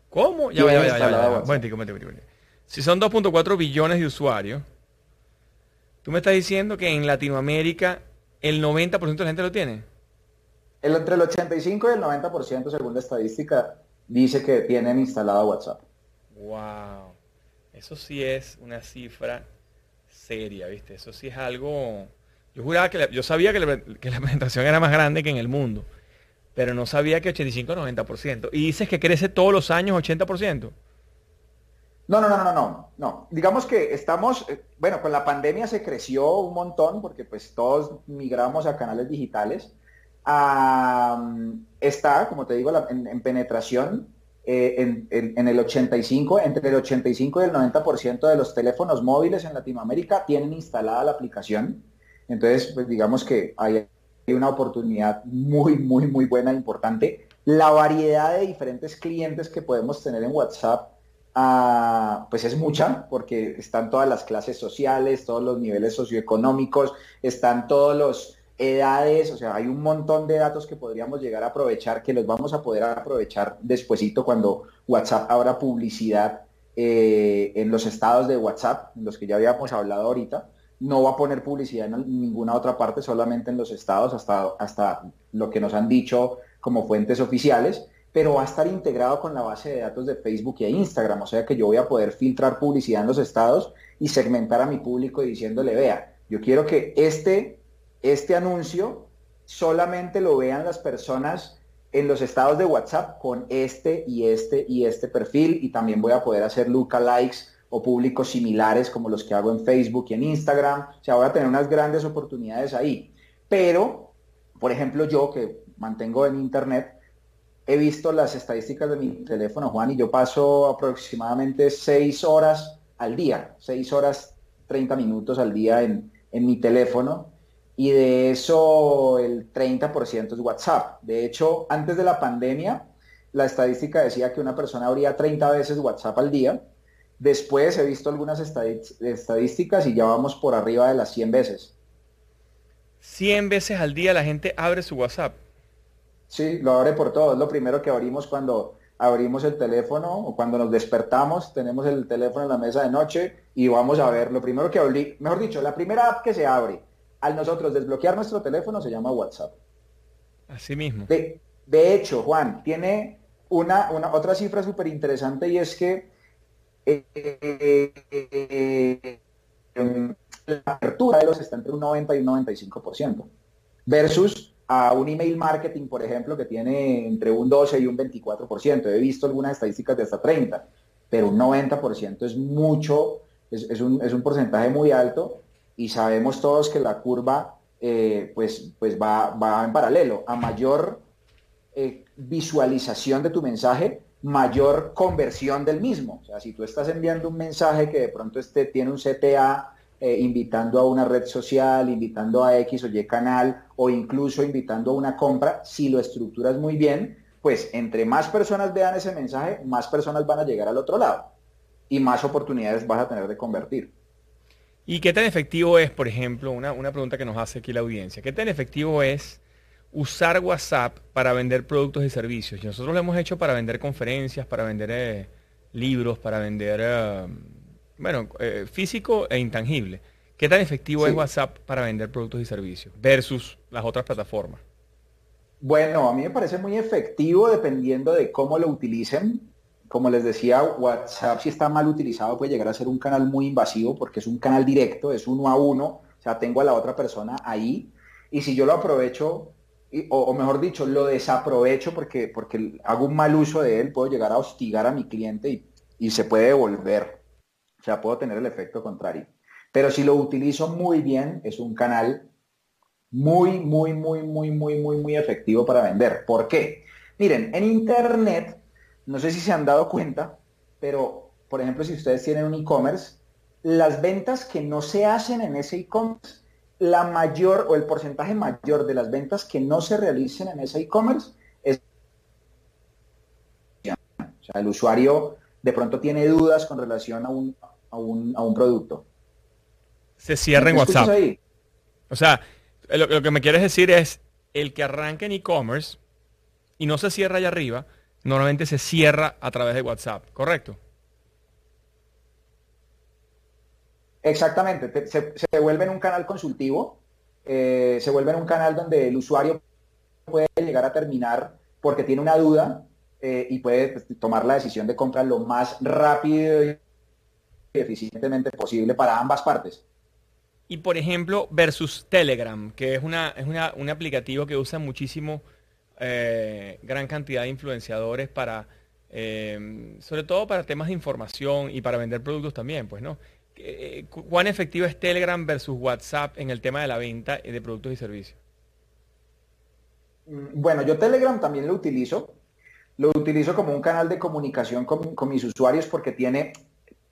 ¿Cómo? Ya, ya, ya, ya, Si son 2.4 billones de usuarios, tú me estás diciendo que en Latinoamérica el 90% de la gente lo tiene. El, entre el 85 y el 90% según la estadística dice que tienen instalado WhatsApp. Wow. Eso sí es una cifra seria, ¿viste? Eso sí es algo... Yo juraba que yo sabía que la, que presentación era más grande que en el mundo, pero no sabía que 85-90%. Y dices que crece todos los años 80%. No, no, no, no, no, no. Digamos que estamos, eh, bueno, con la pandemia se creció un montón porque pues todos migramos a canales digitales está, como te digo, en, penetración eh, en, el 85, entre el 85 y el 90% de los teléfonos móviles en Latinoamérica tienen instalada la aplicación. Entonces, pues digamos que hay, una oportunidad muy, muy, muy buena, importante. La variedad de diferentes clientes que podemos tener en WhatsApp, ah, pues es mucha, porque están todas las clases sociales, todos los niveles socioeconómicos, están todos los edades, o sea, hay un montón de datos que podríamos llegar a aprovechar, que los vamos a poder aprovechar despuesito cuando WhatsApp abra publicidad eh, en los estados de WhatsApp, en los que ya habíamos hablado ahorita. No va a poner publicidad en ninguna otra parte, solamente en los estados, hasta, hasta lo que nos han dicho como fuentes oficiales, pero va a estar integrado con la base de datos de Facebook e Instagram, o sea que yo voy a poder filtrar publicidad en los estados y segmentar a mi público diciéndole, vea, yo quiero que este este anuncio solamente lo vean las personas en los estados de WhatsApp con este y este y este perfil y también voy a poder hacer lookalikes o públicos similares como los que hago en Facebook y en Instagram. O sea, voy a tener unas grandes oportunidades ahí. Pero, por ejemplo, yo que mantengo en Internet, he visto las estadísticas de mi teléfono, Juan, y yo paso aproximadamente seis horas al día, seis horas 30 minutos al día en, en mi teléfono y de eso el 30% es WhatsApp. De hecho, antes de la pandemia, la estadística decía que una persona abría 30 veces WhatsApp al día. Después he visto algunas estadísticas y ya vamos por arriba de las 100 veces. 100 veces al día la gente abre su WhatsApp. Sí, lo abre por todo. Es lo primero que abrimos cuando abrimos el teléfono o cuando nos despertamos, tenemos el teléfono en la mesa de noche y vamos a ver. Lo primero que abrí, mejor dicho, la primera app que se abre al nosotros desbloquear nuestro teléfono se llama WhatsApp. Así mismo. De, hecho, Juan, tiene una, una otra cifra súper interesante y es que eh, la apertura de los está entre un 90 y un 95%, versus a un email marketing, por ejemplo, que tiene entre un 12 y un 24%. He visto algunas estadísticas de hasta 30, pero un 90% es mucho, es, un, es un porcentaje muy alto y sabemos todos que la curva eh, pues, pues va, va, en paralelo. A mayor eh, visualización de tu mensaje, mayor conversión del mismo. O sea, si tú estás enviando un mensaje que de pronto este, tiene un CTA eh, invitando a una red social, invitando a X o Y canal o incluso invitando a una compra, si lo estructuras muy bien, pues entre más personas vean ese mensaje, más personas van a llegar al otro lado y más oportunidades vas a tener de convertir. ¿Y qué tan efectivo es, por ejemplo, una, pregunta que nos hace aquí la audiencia, qué tan efectivo es usar WhatsApp para vender productos y servicios? Y nosotros lo hemos hecho para vender conferencias, para vender eh, libros, para vender, eh, bueno, eh, físico e intangible. ¿Qué tan efectivo es WhatsApp para vender productos y servicios versus las otras plataformas? Bueno, a mí me parece muy efectivo dependiendo de cómo lo utilicen como les decía, WhatsApp si está mal utilizado puede llegar a ser un canal muy invasivo porque es un canal directo, es uno a uno, o sea, tengo a la otra persona ahí y si yo lo aprovecho, o, mejor dicho, lo desaprovecho porque, porque hago un mal uso de él, puedo llegar a hostigar a mi cliente y, y se puede devolver, o sea, puedo tener el efecto contrario. Pero si lo utilizo muy bien, es un canal muy, muy, muy, muy, muy, muy, muy efectivo para vender. ¿Por qué? Miren, en Internet no sé si se han dado cuenta, pero por ejemplo, si ustedes tienen un e-commerce, las ventas que no se hacen en ese e-commerce, la mayor o el porcentaje mayor de las ventas que no se realicen en ese e-commerce es... O sea, el usuario de pronto tiene dudas con relación a un, a un, producto. Se cierra en WhatsApp. O sea, lo, lo que me quieres decir es, el que arranca en e-commerce y no se cierra allá arriba, normalmente se cierra a través de WhatsApp, ¿correcto? Exactamente, se, vuelve en un canal consultivo, eh, se vuelve en un canal donde el usuario puede llegar a terminar porque tiene una duda eh, y puede pues, tomar la decisión de comprar lo más rápido y eficientemente posible para ambas partes. Y por ejemplo, versus Telegram, que es, una, es un aplicativo que usa muchísimo eh, gran cantidad de influenciadores para, eh, sobre todo para temas de información y para vender productos también, pues, ¿no? Eh, ¿Cuán efectivo es Telegram versus WhatsApp en el tema de la venta de productos y servicios? Mm, bueno, yo Telegram también lo utilizo. Lo utilizo como un canal de comunicación con, con mis usuarios porque tiene...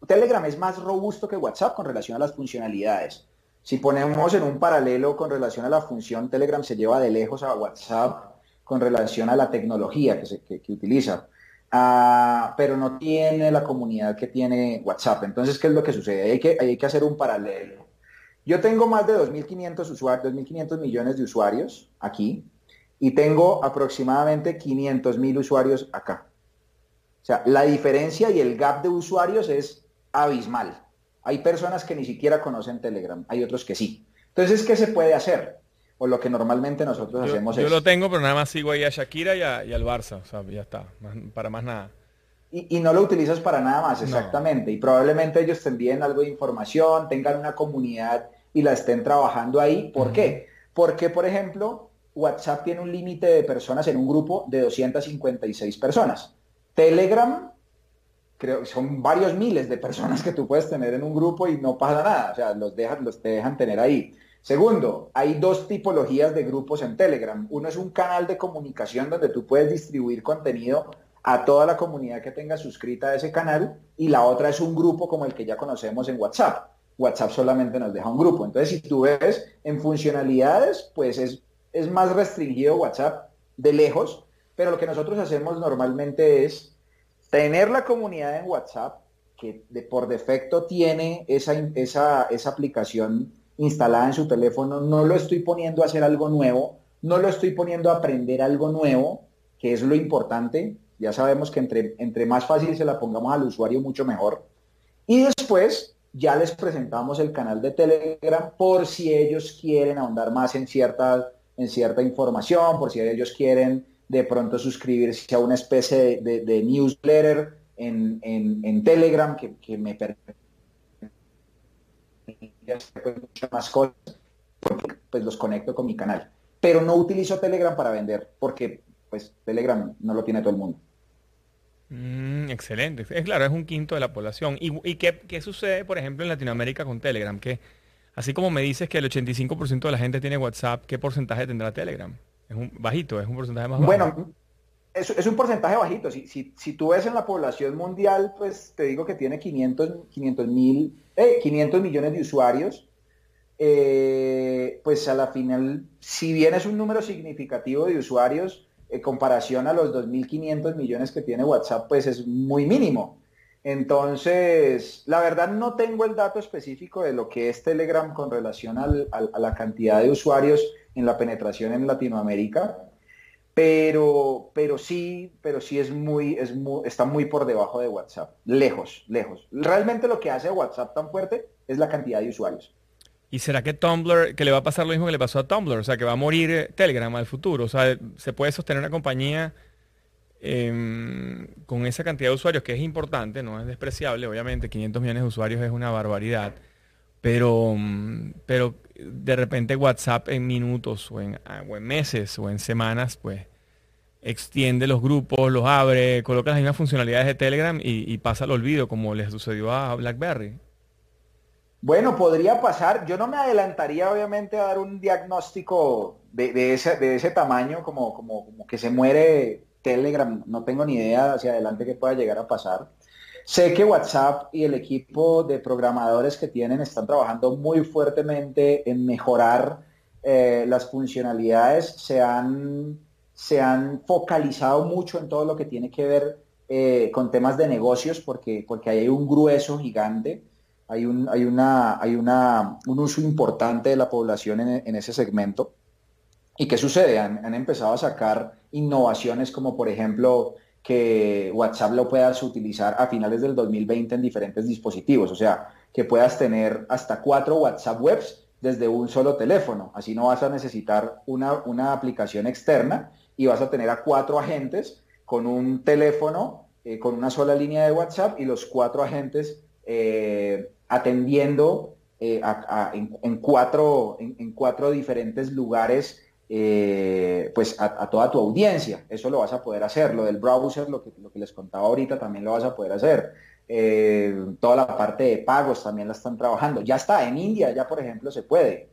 Telegram es más robusto que WhatsApp con relación a las funcionalidades. Si ponemos en un paralelo con relación a la función, Telegram se lleva de lejos a WhatsApp con relación a la tecnología que, se, utiliza, ah, pero no tiene la comunidad que tiene WhatsApp. Entonces, ¿qué es lo que sucede? Hay que, hay que hacer un paralelo. Yo tengo más de 2.500 usuarios, 2.500 millones de usuarios aquí y tengo aproximadamente 500.000 usuarios acá. O sea, la diferencia y el gap de usuarios es abismal. Hay personas que ni siquiera conocen Telegram, hay otros que sí. Entonces, ¿qué se puede hacer? O lo que normalmente nosotros hacemos es... Yo lo tengo, pero nada más sigo ahí a Shakira y, al Barça, o sea, ya está, para más nada. Y, no lo utilizas para nada más, exactamente. Y probablemente ellos te envíen algo de información, tengan una comunidad y la estén trabajando ahí. ¿Por qué? Porque, por ejemplo, WhatsApp tiene un límite de personas en un grupo de 256 personas. Telegram, creo son varios miles de personas que tú puedes tener en un grupo y no pasa nada. O sea, los, los te dejan tener ahí. Segundo, hay dos tipologías de grupos en Telegram. Uno es un canal de comunicación donde tú puedes distribuir contenido a toda la comunidad que tenga suscrita a ese canal y la otra es un grupo como el que ya conocemos en WhatsApp, WhatsApp solamente nos deja un grupo. Entonces, si tú ves en funcionalidades, pues es, es más restringido WhatsApp de lejos, pero lo que nosotros hacemos normalmente es tener la comunidad en WhatsApp, que por defecto tiene esa, esa, esa aplicación instalada en su teléfono, no lo estoy poniendo a hacer algo nuevo, no lo estoy poniendo a aprender algo nuevo, que es lo importante. Ya sabemos que entre, entre más fácil se la pongamos al usuario, mucho mejor. Y después ya les presentamos el canal de Telegram por si ellos quieren ahondar más en cierta, en cierta información, por si ellos quieren de pronto suscribirse a una especie de, newsletter en, Telegram que, que me permite muchas más cosas, pues los conecto con mi canal. Pero no utilizo Telegram para vender, porque pues Telegram no lo tiene todo el mundo. Mm, excelente. Es claro, es un quinto de la población. ¿Y, qué, sucede, por ejemplo, en Latinoamérica con Telegram? Que así como me dices que el 85% de la gente tiene WhatsApp, ¿qué porcentaje tendrá Telegram? Es un bajito, es un porcentaje más bajo. Bueno, es, un porcentaje bajito. Si, tú ves en la población mundial, pues te digo que tiene 500, 500, mil, 500 eh, millones de usuarios. Eh, pues a la final, si bien es un número significativo de usuarios, en comparación a los 2.500 millones que tiene WhatsApp, pues es muy mínimo. Entonces, la verdad no tengo el dato específico de lo que es Telegram con relación a la cantidad de usuarios en la penetración en Latinoamérica, pero, pero sí, pero sí es muy, es está muy por debajo de WhatsApp, lejos, lejos. Realmente lo que hace WhatsApp tan fuerte es la cantidad de usuarios. ¿Y será que Tumblr, que le va a pasar lo mismo que le pasó a Tumblr? O sea, que va a morir eh, Telegram al futuro. O sea, se puede sostener una compañía em, con esa cantidad de usuarios, que es importante, no es despreciable, obviamente, 500 millones de usuarios es una barbaridad. Pero, mm, pero de repente WhatsApp en minutos o en, ah, o en meses o en semanas, pues extiende los grupos, los abre, coloca las mismas funcionalidades de Telegram y, y pasa al olvido, como le sucedió a BlackBerry. Bueno, podría pasar. Yo no me adelantaría, obviamente, a dar un diagnóstico de, ese, de ese, tamaño, como, como, como, que se muere Telegram. No tengo ni idea hacia adelante qué pueda llegar a pasar. Sé que WhatsApp y el equipo de programadores que tienen están trabajando muy fuertemente en mejorar eh, las funcionalidades. Se han, se han focalizado mucho en todo lo que tiene que ver eh, con temas de negocios, porque, porque hay un grueso gigante hay un, hay una, hay una, un uso importante de la población en, ese segmento. ¿Y qué sucede? Han, empezado a sacar innovaciones como por ejemplo que WhatsApp lo puedas utilizar a finales del 2020 en diferentes dispositivos, o sea, que puedas tener hasta cuatro WhatsApp webs desde un solo teléfono. Así no vas a necesitar una, una aplicación externa y vas a tener a cuatro agentes con un teléfono, eh, con una sola línea de WhatsApp y los cuatro agentes eh, atendiendo eh, en, cuatro, en, cuatro diferentes lugares eh, pues a, toda tu audiencia. Eso lo vas a poder hacer. Lo del browser, lo que, les contaba ahorita, también lo vas a poder hacer. toda la parte de pagos también la están trabajando. Ya está, en India ya por ejemplo se puede.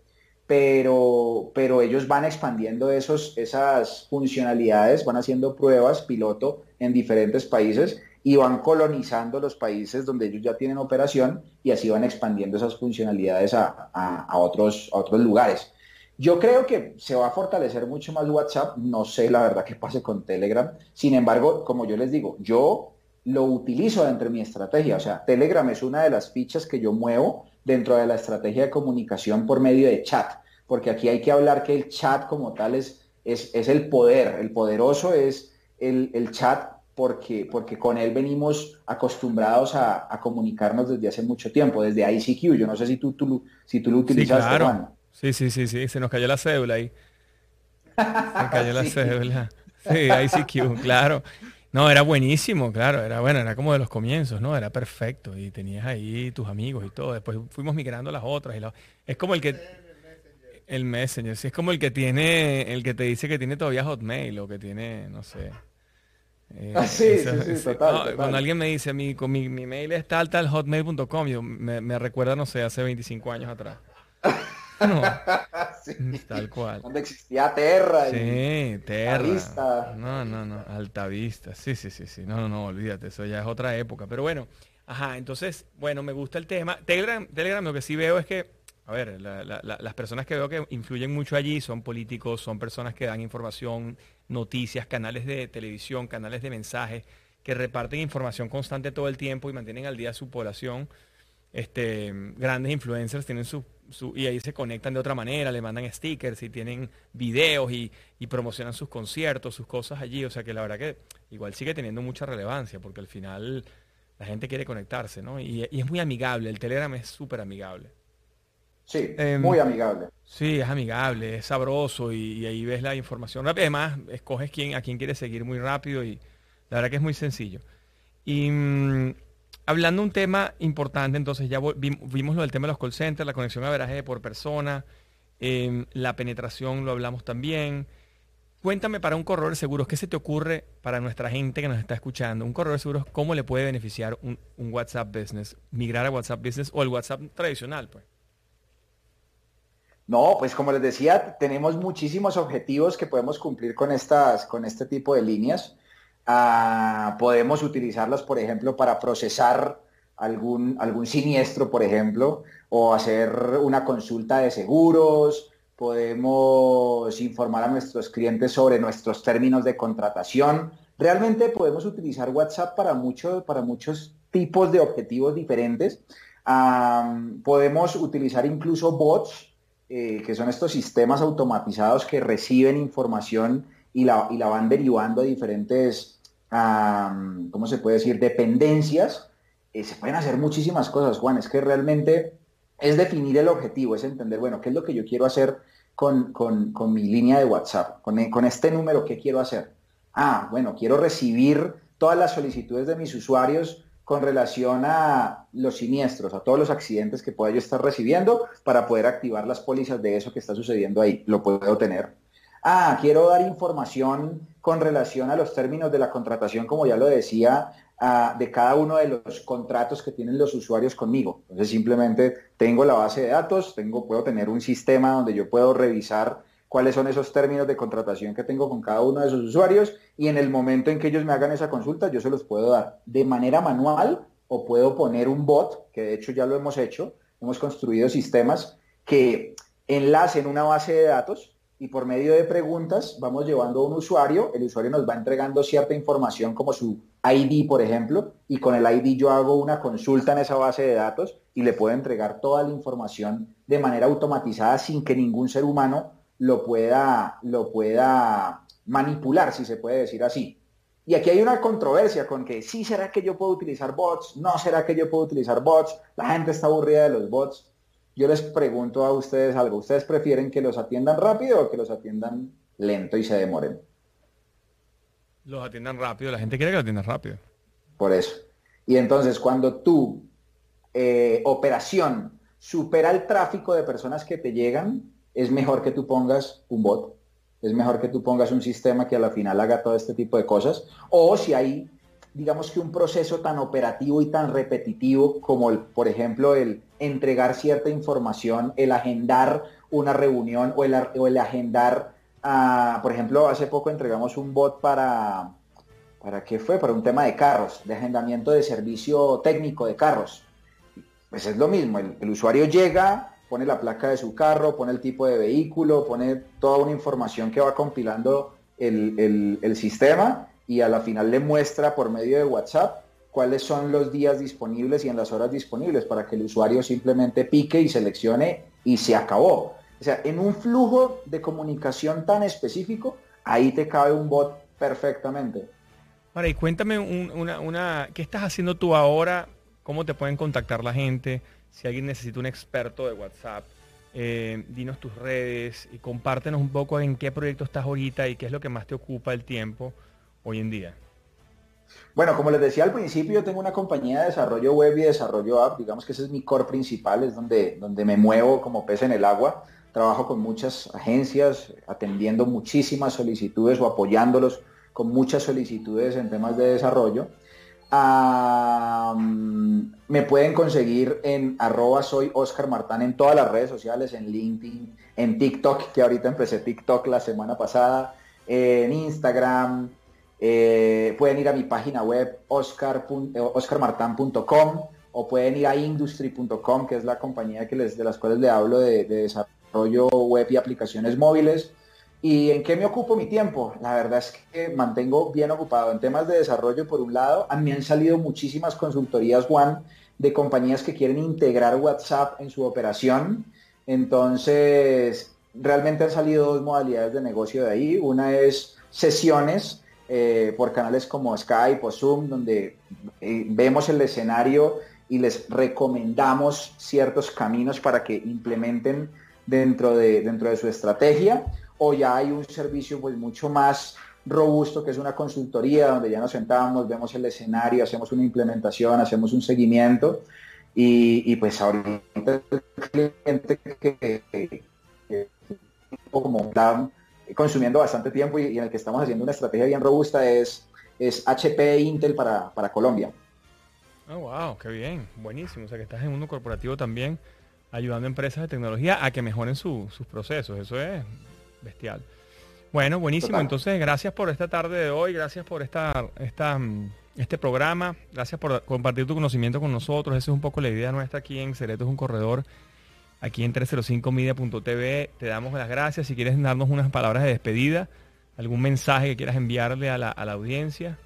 Pero, pero ellos van expandiendo esos, esas funcionalidades, van haciendo pruebas piloto en diferentes países y van colonizando los países donde ellos ya tienen operación y así van expandiendo esas funcionalidades a, otros, a otros lugares. Yo creo que se va a fortalecer mucho más WhatsApp, no sé la verdad qué pase con Telegram, sin embargo, como yo les digo, yo lo utilizo dentro de mi estrategia, o sea, Telegram es una de las fichas que yo muevo dentro de la estrategia de comunicación por medio de chat, porque aquí hay que hablar que el chat como tal es, es, el poder, el poderoso es el, el chat porque, porque con él venimos acostumbrados a, comunicarnos desde hace mucho tiempo, desde ICQ. Yo no sé si tú, tú si tú lo utilizas. Sí, claro. Sí, sí, sí, sí, se nos cayó la cédula ahí. Se cayó la cédula. Sí, ICQ, claro. No, era buenísimo, claro, era bueno, era como de los comienzos, ¿no? Era perfecto y tenías ahí tus amigos y todo. Después fuimos migrando a las otras y es como el que el Messenger, sí, es como el que tiene el que te dice que tiene todavía Hotmail o que tiene, no sé. Eh, ah, sí, sí, sí, total, Cuando alguien me dice, mi, mi, mi mail es tal, tal, hotmail.com, yo me, me, recuerda, no sé, hace 25 años atrás. No, tal cual. Donde existía Terra. Sí, Terra. No, no, no, Altavista. Sí, sí, sí, sí. No, no, no, olvídate, eso ya es otra época. Pero bueno, Ajá, entonces, bueno, me gusta el tema. Telegram, Telegram lo que sí veo es que, a ver, las personas que veo que influyen mucho allí son políticos, son personas que dan información, noticias, canales de televisión, canales de mensajes, que reparten información constante todo el tiempo y mantienen al día su población. Este, grandes influencers tienen su, y ahí se conectan de otra manera, le mandan stickers y tienen videos y, y, promocionan sus conciertos, sus cosas allí. O sea que la verdad que igual sigue teniendo mucha relevancia porque al final la gente quiere conectarse, ¿no? Y, es muy amigable, el Telegram es súper amigable. Sí, em, muy amigable. Sí, es amigable, es sabroso y, ahí ves la información rápida. Además, escoges quién, a quién quieres seguir muy rápido y la verdad que es muy sencillo. Y mm, hablando un tema importante, entonces ya vimos lo del tema de los call centers, la conexión a veraje por persona, em, la penetración lo hablamos también. Cuéntame para un corredor de seguros, ¿qué se te ocurre para nuestra gente que nos está escuchando? Un corredor de seguros, ¿cómo le puede beneficiar un, WhatsApp Business? Migrar a WhatsApp Business o el WhatsApp tradicional, pues. No, pues como les decía, tenemos muchísimos objetivos que podemos cumplir con, estas, con este tipo de líneas. Podemos utilizarlas, por ejemplo, para procesar algún, algún siniestro, por ejemplo, o hacer una consulta de seguros, podemos informar a nuestros clientes sobre nuestros términos de contratación. Realmente podemos utilizar WhatsApp para, muchos para muchos tipos de objetivos diferentes. podemos utilizar incluso bots, eh, que son estos sistemas automatizados que reciben información y la, y la van derivando a diferentes, ¿cómo se puede decir?, dependencias. Eh, se pueden hacer muchísimas cosas, Juan. Es que realmente es definir el objetivo, es entender, bueno, qué es lo que yo quiero hacer con, mi línea de WhatsApp, con, con este número, ¿qué quiero hacer? Ah, bueno, quiero recibir todas las solicitudes de mis usuarios con relación a los siniestros, a todos los accidentes que pueda yo estar recibiendo para poder activar las pólizas de eso que está sucediendo ahí. Lo puedo tener. Ah, quiero dar información con relación a los términos de la contratación, como ya lo decía, de cada uno de los contratos que tienen los usuarios conmigo. Entonces simplemente tengo la base de datos, tengo, puedo tener un sistema donde yo puedo revisar cuáles son esos términos de contratación que tengo con cada uno de esos usuarios y en el momento en que ellos me hagan esa consulta yo se los puedo dar de manera manual o puedo poner un bot, que de hecho ya lo hemos hecho, hemos construido sistemas que enlacen una base de datos y por medio de preguntas vamos llevando a un usuario, el usuario nos va entregando cierta información como su ID, por ejemplo, y con el ID yo hago una consulta en esa base de datos y le puedo entregar toda la información de manera automatizada sin que ningún ser humano lo pueda, lo pueda manipular, si se puede decir así. Y aquí hay una controversia con que sí será que yo puedo utilizar bots, no será que yo puedo utilizar bots, la gente está aburrida de los bots yo les pregunto a ustedes algo. ¿Ustedes prefieren que los atiendan rápido o que los atiendan lento y se demoren? Los atiendan rápido. La gente quiere que los atiendan rápido. Por eso. Y entonces cuando tu eh, operación supera el tráfico de personas que te llegan, es mejor que tú pongas un bot. Es mejor que tú pongas un sistema que a la final haga todo este tipo de cosas. O si hay, digamos que un proceso tan operativo y tan repetitivo como, el, por ejemplo, el entregar cierta información, el agendar una reunión o el, o el agendar, ah, por ejemplo, hace poco entregamos un bot para, ¿para qué fue? Para un tema de carros, de agendamiento de servicio técnico de carros. Pues es lo mismo, el, usuario llega, pone la placa de su carro, pone el tipo de vehículo, pone toda una información que va compilando el, el sistema y a la final le muestra por medio de WhatsApp cuáles son los días disponibles y en las horas disponibles para que el usuario simplemente pique y seleccione y se acabó. O sea, en un flujo de comunicación tan específico, ahí te cabe un bot perfectamente. Ahora, y cuéntame una, una, ¿qué estás haciendo tú ahora? ¿Cómo te pueden contactar la gente? Si alguien necesita un experto de WhatsApp, eh, dinos tus redes y compártenos un poco en qué proyecto estás ahorita y qué es lo que más te ocupa el tiempo hoy en día. Bueno, como les decía al principio, yo tengo una compañía de desarrollo web y desarrollo app, digamos que ese es mi core principal, es donde, donde me muevo como pez en el agua. Trabajo con muchas agencias, atendiendo muchísimas solicitudes o apoyándolos con muchas solicitudes en temas de desarrollo. me pueden conseguir en arroba soy Oscar Martán en todas las redes sociales, en LinkedIn, en TikTok, que ahorita empecé TikTok la semana pasada, en Instagram, Eh, pueden ir a mi página web oscar, oscarmartan.com o pueden ir a industry.com, que es la compañía que les, de las cuales le hablo de, desarrollo web y aplicaciones móviles. ¿Y en qué me ocupo mi tiempo? La verdad es que mantengo bien ocupado en temas de desarrollo por un lado. A mí han salido muchísimas consultorías, Juan, de compañías que quieren integrar WhatsApp en su operación. Entonces, realmente han salido dos modalidades de negocio de ahí. Una es sesiones eh, por canales como Skype o Zoom, donde eh, vemos el escenario y les recomendamos ciertos caminos para que implementen dentro de, dentro de su estrategia. O ya hay un servicio pues mucho más robusto que es una consultoría donde ya nos sentamos, vemos el escenario, hacemos una implementación, hacemos un seguimiento y, pues ahorita el cliente que, como está consumiendo bastante tiempo y, en el que estamos haciendo una estrategia bien robusta es, es HP e Intel para, para Colombia. Oh, wow, qué bien, buenísimo. O sea que estás en un mundo corporativo también ayudando a empresas de tecnología a que mejoren sus procesos. Eso es bestial. Bueno, buenísimo. Entonces, gracias por esta tarde de hoy, gracias por esta, esta, mm, este programa, gracias por compartir tu conocimiento con nosotros. Esa es un poco la idea nuestra aquí en Cereto es un corredor, aquí en 305media.tv. Te damos las gracias. Si quieres darnos unas palabras de despedida, algún mensaje que quieras enviarle a la, audiencia.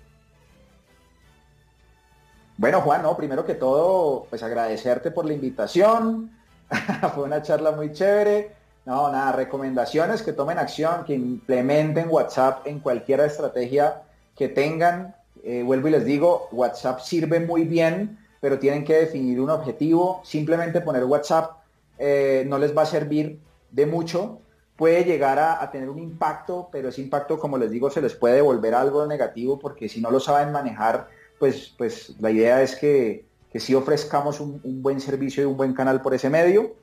Bueno, Juan, no, primero que todo, pues agradecerte por la invitación. Fue una charla muy chévere. No, nada, recomendaciones que tomen acción, que implementen WhatsApp en cualquier estrategia que tengan. Eh, vuelvo y les digo, WhatsApp sirve muy bien, pero tienen que definir un objetivo. Simplemente poner WhatsApp eh, no les va a servir de mucho. Puede llegar a, tener un impacto, pero ese impacto, como les digo, se les puede volver algo negativo porque si no lo saben manejar, pues, pues la idea es que, que sí ofrezcamos un, buen servicio y un buen canal por ese medio.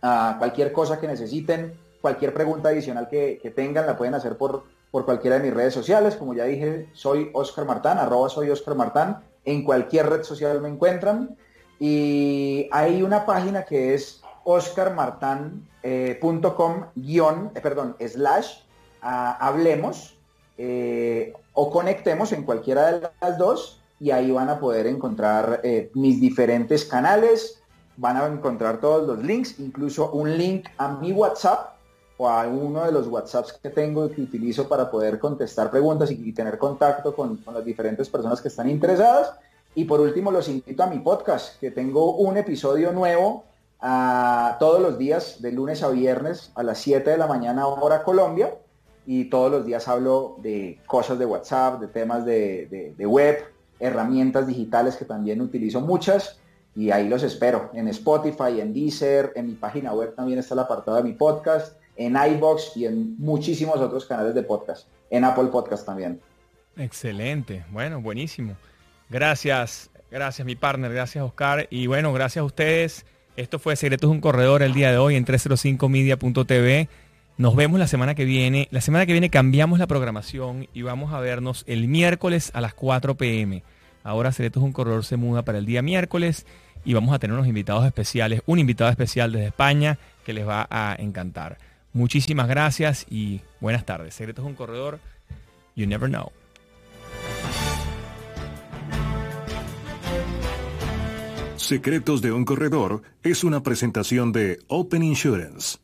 a cualquier cosa que necesiten, cualquier pregunta adicional que, tengan, la pueden hacer por, por cualquiera de mis redes sociales. Como ya dije, soy Oscar Martán, arroba soy Oscar Martán. En cualquier red social me encuentran. Y hay una página que es oscarmartan.com eh, guion, eh, perdón, slash, hablemos eh, o conectemos en cualquiera de las dos y ahí van a poder encontrar mis diferentes canales, van a encontrar todos los links, incluso un link a mi WhatsApp o a uno de los WhatsApps que tengo y que utilizo para poder contestar preguntas y, tener contacto con, las diferentes personas que están interesadas. Y por último, los invito a mi podcast, que tengo un episodio nuevo todos los días, de lunes a viernes, a las 7 de la mañana, hora Colombia. Y todos los días hablo de cosas de WhatsApp, de temas de web, herramientas digitales que también utilizo muchas y ahí los espero en Spotify, en Deezer, en mi página web también está el apartado de mi podcast, en iBox y en muchísimos otros canales de podcast, en Apple Podcast también. Excelente, bueno, buenísimo. Gracias, gracias mi partner, gracias Oscar y bueno, gracias a ustedes. Esto fue Secretos un Corredor el día de hoy en 305media.tv. Nos vemos la semana que viene. La semana que viene cambiamos la programación y vamos a vernos el miércoles a las 4 pm. Ahora Ceretos un Corredor se muda para el día miércoles y vamos a tener unos invitados especiales, un invitado especial desde España que les va a encantar. Muchísimas gracias y buenas tardes. Secretos un Corredor, you never know. Secretos de un Corredor es una presentación de Open Insurance.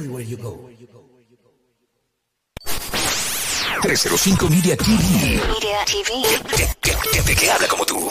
Everywhere you go. 305 Media TV. Media TV. Que, que, que, que habla como tú.